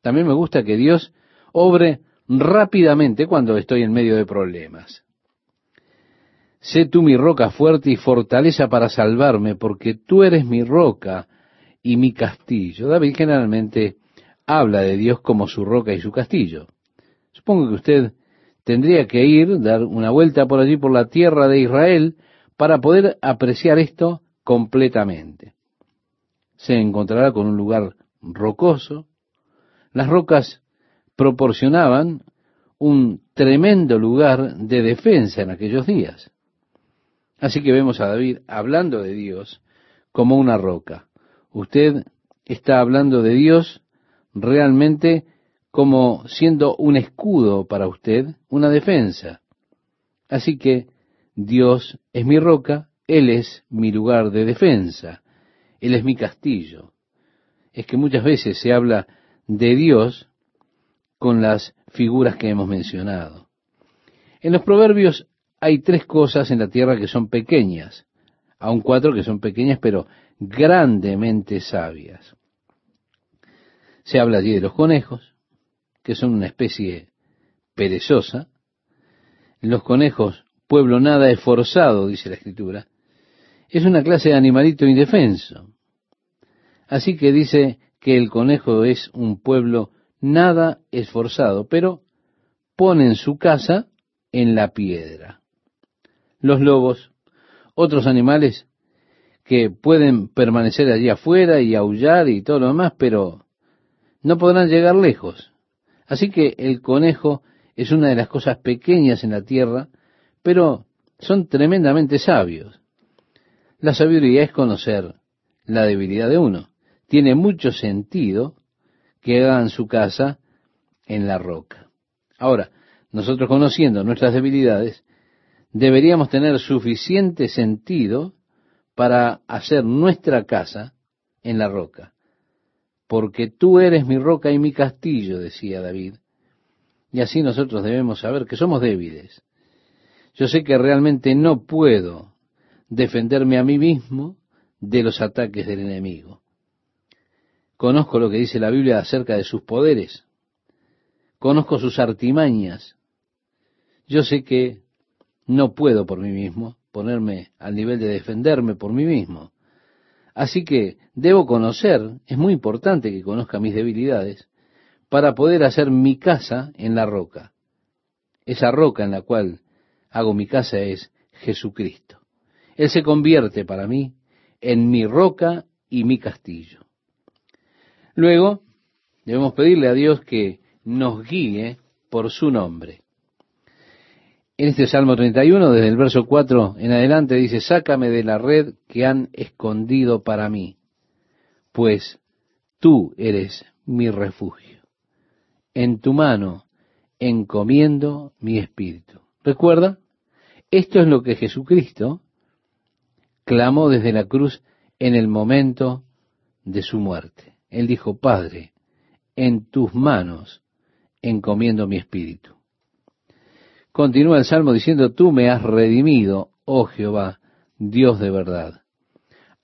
S1: También me gusta que Dios obre rápidamente cuando estoy en medio de problemas. Sé tú mi roca fuerte y fortaleza para salvarme, porque tú eres mi roca y mi castillo. David generalmente habla de Dios como su roca y su castillo. Supongo que usted tendría que ir, dar una vuelta por allí por la tierra de Israel, para poder apreciar esto completamente. Se encontrará con un lugar rocoso. Las rocas proporcionaban un tremendo lugar de defensa en aquellos días. Así que vemos a David hablando de Dios como una roca. Usted está hablando de Dios realmente como siendo un escudo para usted, una defensa. Así que Dios es mi roca, Él es mi lugar de defensa, Él es mi castillo. Es que muchas veces se habla de Dios con las figuras que hemos mencionado. En los proverbios hay tres cosas en la tierra que son pequeñas, aun cuatro que son pequeñas pero grandemente sabias. Se habla allí de los conejos, que son una especie perezosa. Los conejos, pueblo nada esforzado, dice la escritura, es una clase de animalito indefenso. Así que dice que el conejo es un pueblo nada esforzado, pero ponen su casa en la piedra. Los lobos, otros animales que pueden permanecer allí afuera y aullar y todo lo demás, pero no podrán llegar lejos. Así que el conejo es una de las cosas pequeñas en la tierra, pero son tremendamente sabios. La sabiduría es conocer la debilidad de uno. Tiene mucho sentido que hagan su casa en la roca. Ahora, nosotros conociendo nuestras debilidades, deberíamos tener suficiente sentido para hacer nuestra casa en la roca porque tú eres mi roca y mi castillo, decía David. Y así nosotros debemos saber que somos débiles. Yo sé que realmente no puedo defenderme a mí mismo de los ataques del enemigo. Conozco lo que dice la Biblia acerca de sus poderes. Conozco sus artimañas. Yo sé que no puedo por mí mismo ponerme al nivel de defenderme por mí mismo. Así que debo conocer, es muy importante que conozca mis debilidades, para poder hacer mi casa en la roca. Esa roca en la cual hago mi casa es Jesucristo. Él se convierte para mí en mi roca y mi castillo. Luego, debemos pedirle a Dios que nos guíe por su nombre. En este Salmo 31, desde el verso 4 en adelante, dice, sácame de la red que han escondido para mí, pues tú eres mi refugio. En tu mano encomiendo mi espíritu. Recuerda, esto es lo que Jesucristo clamó desde la cruz en el momento de su muerte. Él dijo, Padre, en tus manos encomiendo mi espíritu. Continúa el Salmo diciendo, tú me has redimido, oh Jehová, Dios de verdad.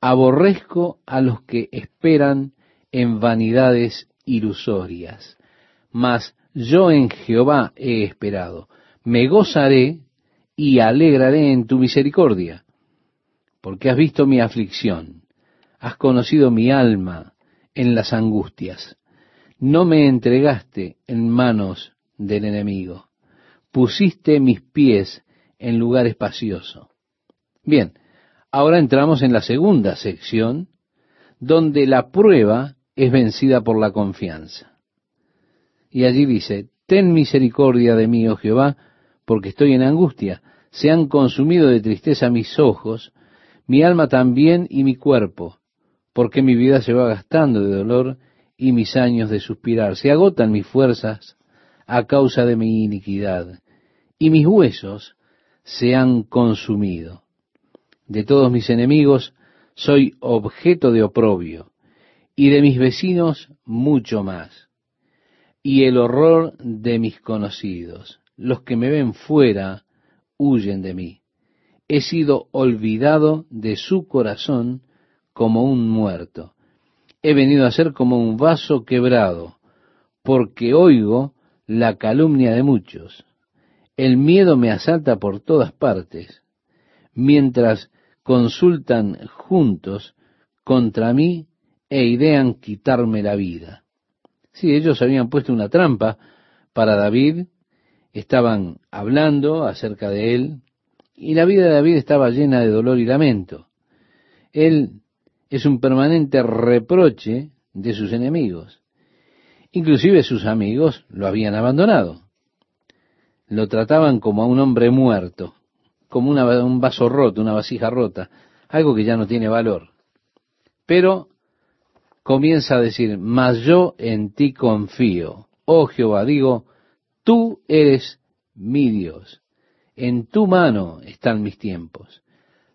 S1: Aborrezco a los que esperan en vanidades ilusorias, mas yo en Jehová he esperado. Me gozaré y alegraré en tu misericordia, porque has visto mi aflicción, has conocido mi alma en las angustias. No me entregaste en manos del enemigo pusiste mis pies en lugar espacioso. Bien, ahora entramos en la segunda sección, donde la prueba es vencida por la confianza. Y allí dice, ten misericordia de mí, oh Jehová, porque estoy en angustia. Se han consumido de tristeza mis ojos, mi alma también y mi cuerpo, porque mi vida se va gastando de dolor y mis años de suspirar. Se agotan mis fuerzas a causa de mi iniquidad, y mis huesos se han consumido. De todos mis enemigos soy objeto de oprobio, y de mis vecinos mucho más. Y el horror de mis conocidos, los que me ven fuera, huyen de mí. He sido olvidado de su corazón como un muerto. He venido a ser como un vaso quebrado, porque oigo la calumnia de muchos. El miedo me asalta por todas partes, mientras consultan juntos contra mí e idean quitarme la vida. Sí, ellos habían puesto una trampa para David, estaban hablando acerca de él, y la vida de David estaba llena de dolor y lamento. Él es un permanente reproche de sus enemigos. Inclusive sus amigos lo habían abandonado. Lo trataban como a un hombre muerto, como un vaso roto, una vasija rota, algo que ya no tiene valor. Pero comienza a decir, mas yo en ti confío. Oh Jehová, digo, tú eres mi Dios. En tu mano están mis tiempos.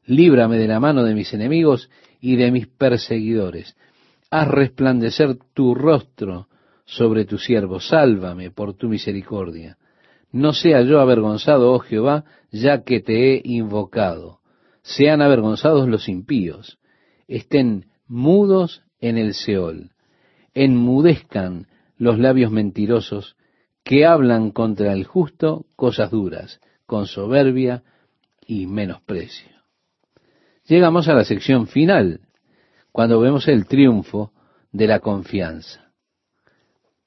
S1: Líbrame de la mano de mis enemigos y de mis perseguidores. Haz resplandecer tu rostro sobre tu siervo. Sálvame por tu misericordia. No sea yo avergonzado, oh Jehová, ya que te he invocado. Sean avergonzados los impíos. Estén mudos en el Seol. Enmudezcan los labios mentirosos que hablan contra el justo cosas duras, con soberbia y menosprecio. Llegamos a la sección final, cuando vemos el triunfo de la confianza.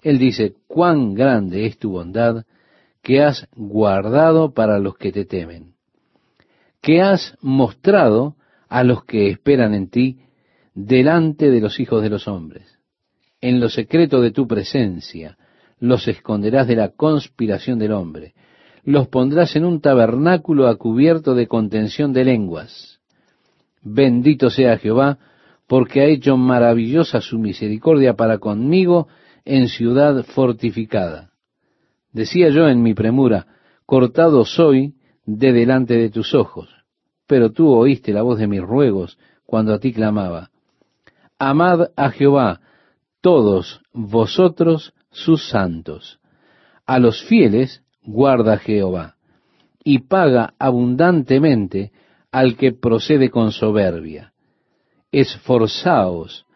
S1: Él dice, cuán grande es tu bondad que has guardado para los que te temen, que has mostrado a los que esperan en ti delante de los hijos de los hombres. En lo secreto de tu presencia los esconderás de la conspiración del hombre, los pondrás en un tabernáculo a cubierto de contención de lenguas. Bendito sea Jehová, porque ha hecho maravillosa su misericordia para conmigo en ciudad fortificada. Decía yo en mi premura, cortado soy de delante de tus ojos, pero tú oíste la voz de mis ruegos cuando a ti clamaba. Amad a Jehová, todos vosotros sus santos. A los fieles guarda Jehová, y paga abundantemente al que procede con soberbia. Esforzaos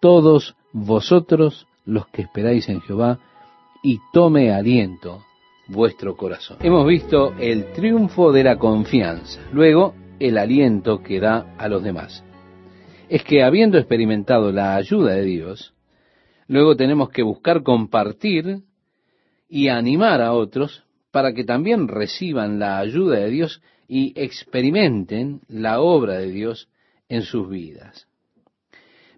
S1: todos vosotros los que esperáis en Jehová, y tome aliento vuestro corazón. Hemos visto el triunfo de la confianza, luego el aliento que da a los demás es que habiendo experimentado la ayuda de Dios, luego tenemos que buscar compartir y animar a otros para que también reciban la ayuda de Dios y experimenten la obra de Dios en sus vidas.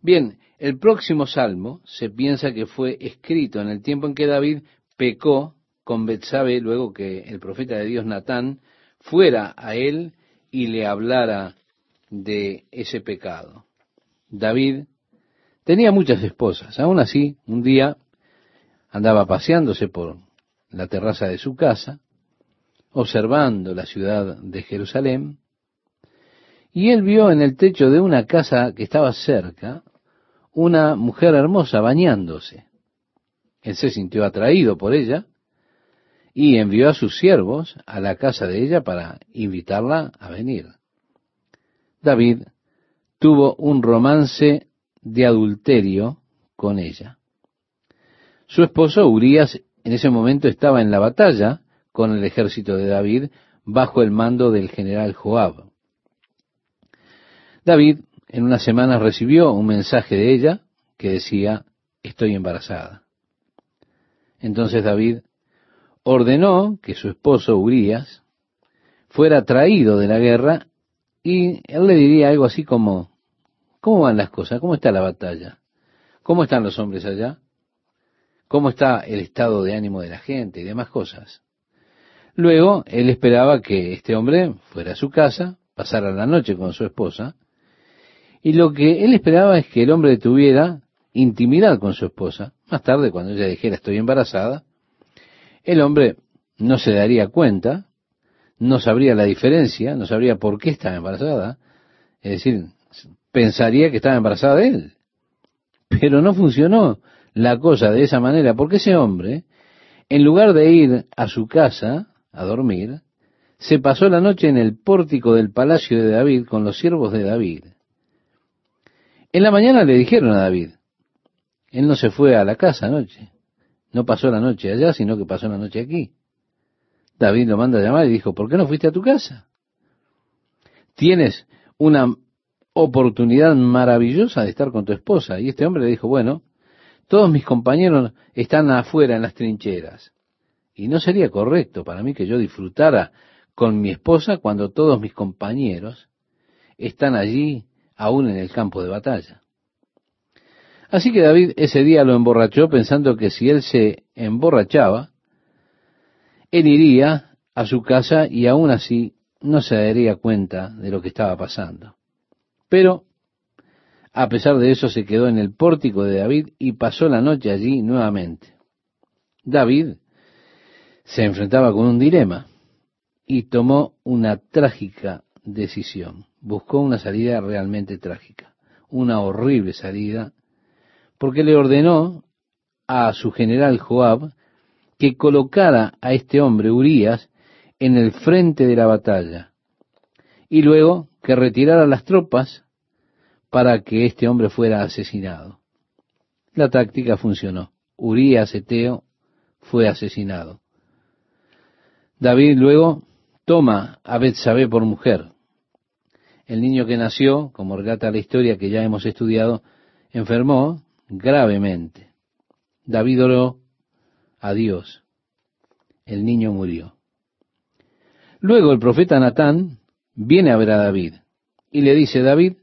S1: Bien, el próximo salmo se piensa que fue escrito en el tiempo en que David pecó con Betsabe luego que el profeta de Dios Natán fuera a él y le hablara de ese pecado. David tenía muchas esposas. Aún así, un día andaba paseándose por la terraza de su casa, observando la ciudad de Jerusalén, y él vio en el techo de una casa que estaba cerca una mujer hermosa bañándose. Él se sintió atraído por ella y envió a sus siervos a la casa de ella para invitarla a venir. David tuvo un romance de adulterio con ella. Su esposo Urias en ese momento estaba en la batalla con el ejército de David bajo el mando del general Joab. David en una semana recibió un mensaje de ella que decía, estoy embarazada. Entonces David ordenó que su esposo Urias fuera traído de la guerra y él le diría algo así como, ¿cómo van las cosas? ¿Cómo está la batalla? ¿Cómo están los hombres allá? ¿Cómo está el estado de ánimo de la gente y demás cosas? Luego, él esperaba que este hombre fuera a su casa, pasara la noche con su esposa, y lo que él esperaba es que el hombre tuviera intimidad con su esposa. Más tarde, cuando ella dijera estoy embarazada, el hombre no se daría cuenta, no sabría la diferencia, no sabría por qué estaba embarazada, es decir, pensaría que estaba embarazada de él. Pero no funcionó la cosa de esa manera, porque ese hombre, en lugar de ir a su casa a dormir, se pasó la noche en el pórtico del palacio de David con los siervos de David. En la mañana le dijeron a David, él no se fue a la casa anoche, no pasó la noche allá, sino que pasó la noche aquí. David lo manda a llamar y dijo, ¿por qué no fuiste a tu casa? Tienes una oportunidad maravillosa de estar con tu esposa. Y este hombre le dijo, bueno, todos mis compañeros están afuera en las trincheras. Y no sería correcto para mí que yo disfrutara con mi esposa cuando todos mis compañeros están allí aún en el campo de batalla. Así que David ese día lo emborrachó pensando que si él se emborrachaba, él iría a su casa y aún así no se daría cuenta de lo que estaba pasando. Pero, a pesar de eso, se quedó en el pórtico de David y pasó la noche allí nuevamente. David se enfrentaba con un dilema y tomó una trágica decisión. Buscó una salida realmente trágica, una horrible salida porque le ordenó a su general Joab que colocara a este hombre, Urías, en el frente de la batalla, y luego que retirara las tropas para que este hombre fuera asesinado. La táctica funcionó. Urías Eteo fue asesinado. David luego toma a Betsabé por mujer. El niño que nació, como relata la historia que ya hemos estudiado, enfermó gravemente. David oró a Dios. El niño murió. Luego el profeta Natán viene a ver a David y le dice, David,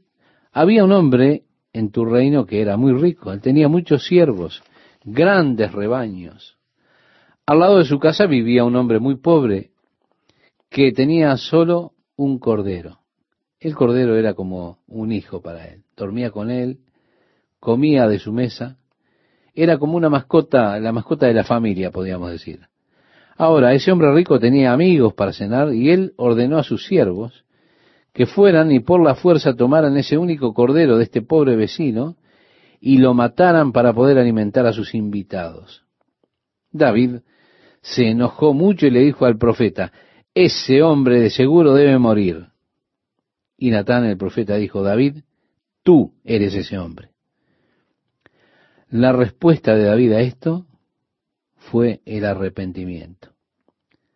S1: había un hombre en tu reino que era muy rico, él tenía muchos siervos, grandes rebaños. Al lado de su casa vivía un hombre muy pobre que tenía solo un cordero. El cordero era como un hijo para él. Dormía con él, comía de su mesa, era como una mascota, la mascota de la familia, podríamos decir. Ahora, ese hombre rico tenía amigos para cenar y él ordenó a sus siervos que fueran y por la fuerza tomaran ese único cordero de este pobre vecino y lo mataran para poder alimentar a sus invitados. David se enojó mucho y le dijo al profeta, ese hombre de seguro debe morir. Y Natán el profeta dijo, David, tú eres ese hombre. La respuesta de David a esto fue el arrepentimiento.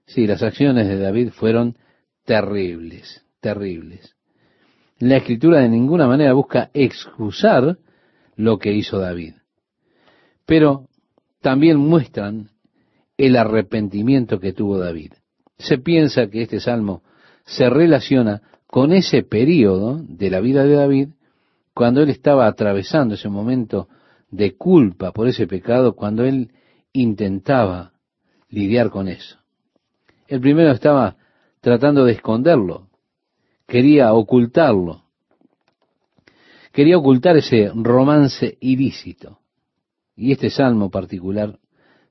S1: Sí, las acciones de David fueron terribles, terribles. La escritura de ninguna manera busca excusar lo que hizo David, pero también muestran el arrepentimiento que tuvo David. Se piensa que este salmo se relaciona con ese periodo de la vida de David cuando él estaba atravesando ese momento de culpa por ese pecado cuando él intentaba lidiar con eso. El primero estaba tratando de esconderlo, quería ocultarlo, quería ocultar ese romance ilícito. Y este salmo particular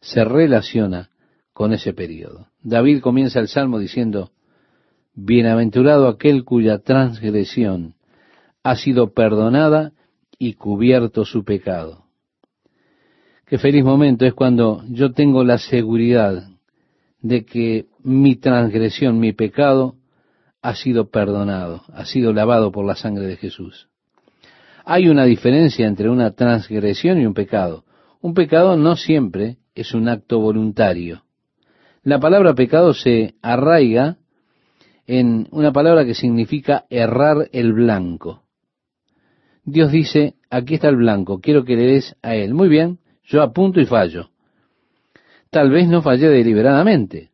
S1: se relaciona con ese periodo. David comienza el salmo diciendo, Bienaventurado aquel cuya transgresión ha sido perdonada y cubierto su pecado. Qué feliz momento es cuando yo tengo la seguridad de que mi transgresión, mi pecado, ha sido perdonado, ha sido lavado por la sangre de Jesús. Hay una diferencia entre una transgresión y un pecado. Un pecado no siempre es un acto voluntario. La palabra pecado se arraiga en una palabra que significa errar el blanco. Dios dice, aquí está el blanco, quiero que le des a él. Muy bien, yo apunto y fallo. Tal vez no fallé deliberadamente.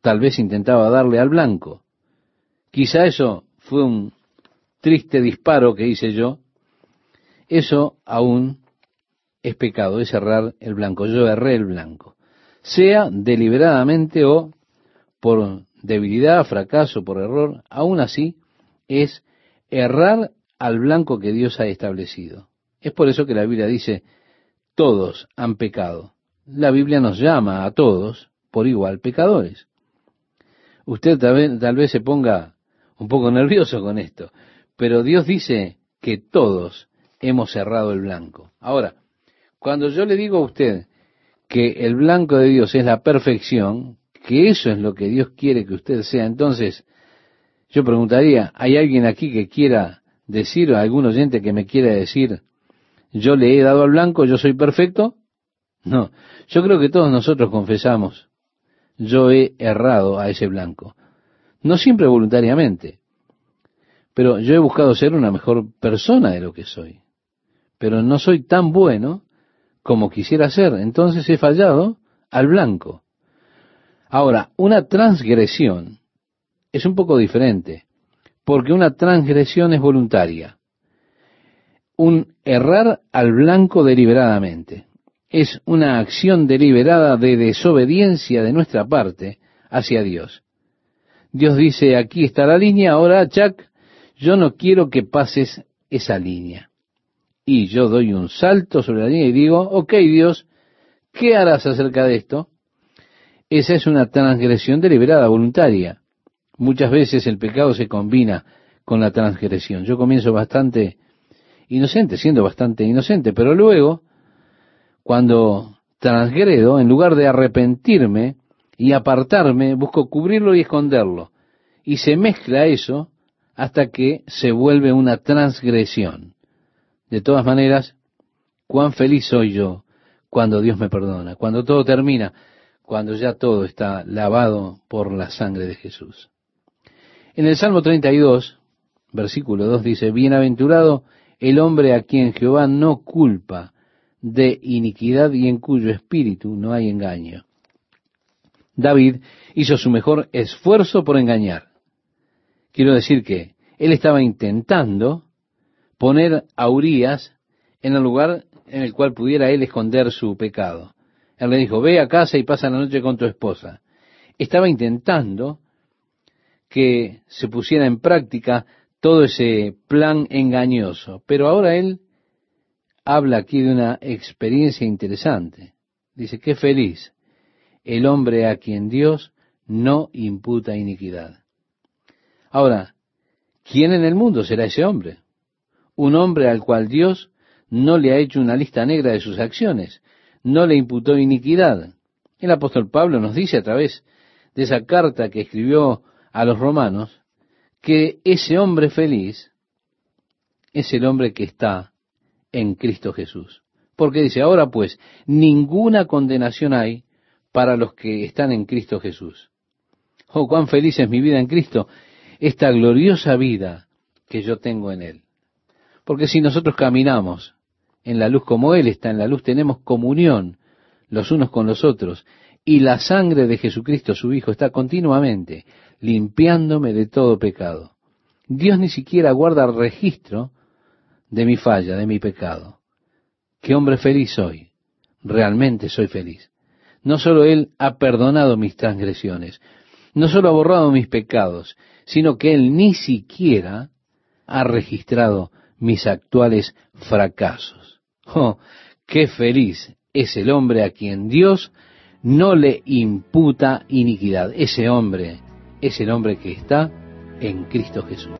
S1: Tal vez intentaba darle al blanco. Quizá eso fue un triste disparo que hice yo. Eso aún es pecado, es errar el blanco. Yo erré el blanco. Sea deliberadamente o por debilidad, fracaso, por error, aún así es errar al blanco que Dios ha establecido. Es por eso que la Biblia dice, todos han pecado. La Biblia nos llama a todos por igual pecadores. Usted tal vez, se ponga un poco nervioso con esto, pero Dios dice que todos hemos cerrado el blanco. Ahora, cuando yo le digo a usted que el blanco de Dios es la perfección, que eso es lo que Dios quiere que usted sea, entonces yo preguntaría, ¿hay alguien aquí que quiera decir, o algún oyente que me quiera decir, yo le he dado al blanco, yo soy perfecto. No, yo creo que todos nosotros confesamos, yo he errado a ese blanco. No siempre voluntariamente, Pero yo he buscado ser una mejor persona de lo que soy. Pero no soy tan bueno como quisiera ser. Entonces he fallado al blanco. Ahora, una transgresión es un poco diferente, porque una transgresión es voluntaria. Un errar al blanco deliberadamente es una acción deliberada de desobediencia de nuestra parte hacia Dios. Dios dice, aquí está la línea, ahora Chuck, yo no quiero que pases esa línea. Y yo doy un salto sobre la línea y digo, ok Dios, ¿qué harás acerca de esto? Esa es una transgresión deliberada, voluntaria. Muchas veces el pecado se combina con la transgresión. Yo comienzo bastante inocente, siendo bastante inocente, pero luego, cuando transgredo, en lugar de arrepentirme y apartarme, busco cubrirlo y esconderlo. Y se mezcla eso hasta que se vuelve una transgresión. De todas maneras, cuán feliz soy yo cuando Dios me perdona, cuando todo termina, cuando ya todo está lavado por la sangre de Jesús. En el Salmo 32, versículo 2 dice, Bienaventurado el hombre a quien Jehová no culpa de iniquidad y en cuyo espíritu no hay engaño. David hizo su mejor esfuerzo por engañar. Quiero decir que él estaba intentando poner a Urias en el lugar en el cual pudiera él esconder su pecado. Él le dijo, ve a casa y pasa la noche con tu esposa. Estaba intentando que se pusiera en práctica todo ese plan engañoso. Pero ahora él habla aquí de una experiencia interesante. Dice, qué feliz el hombre a quien Dios no imputa iniquidad. Ahora, ¿quién en el mundo será ese hombre? Un hombre al cual Dios no le ha hecho una lista negra de sus acciones, no le imputó iniquidad. El apóstol Pablo nos dice a través de esa carta que escribió a los romanos que ese hombre feliz es el hombre que está en Cristo Jesús. Porque dice, ahora pues, ninguna condenación hay para los que están en Cristo Jesús. Oh, cuán feliz es mi vida en Cristo, esta gloriosa vida que yo tengo en Él. Porque si nosotros caminamos en la luz como Él está en la luz, tenemos comunión los unos con los otros. Y la sangre de Jesucristo, su Hijo, está continuamente limpiándome de todo pecado. Dios ni siquiera guarda registro de mi falla, de mi pecado. Qué hombre feliz soy. Realmente soy feliz. No solo Él ha perdonado mis transgresiones, no solo ha borrado mis pecados, sino que Él ni siquiera ha registrado mis actuales fracasos. Oh, qué feliz es el hombre a quien Dios no le imputa iniquidad. Ese hombre es el hombre que está en Cristo Jesús.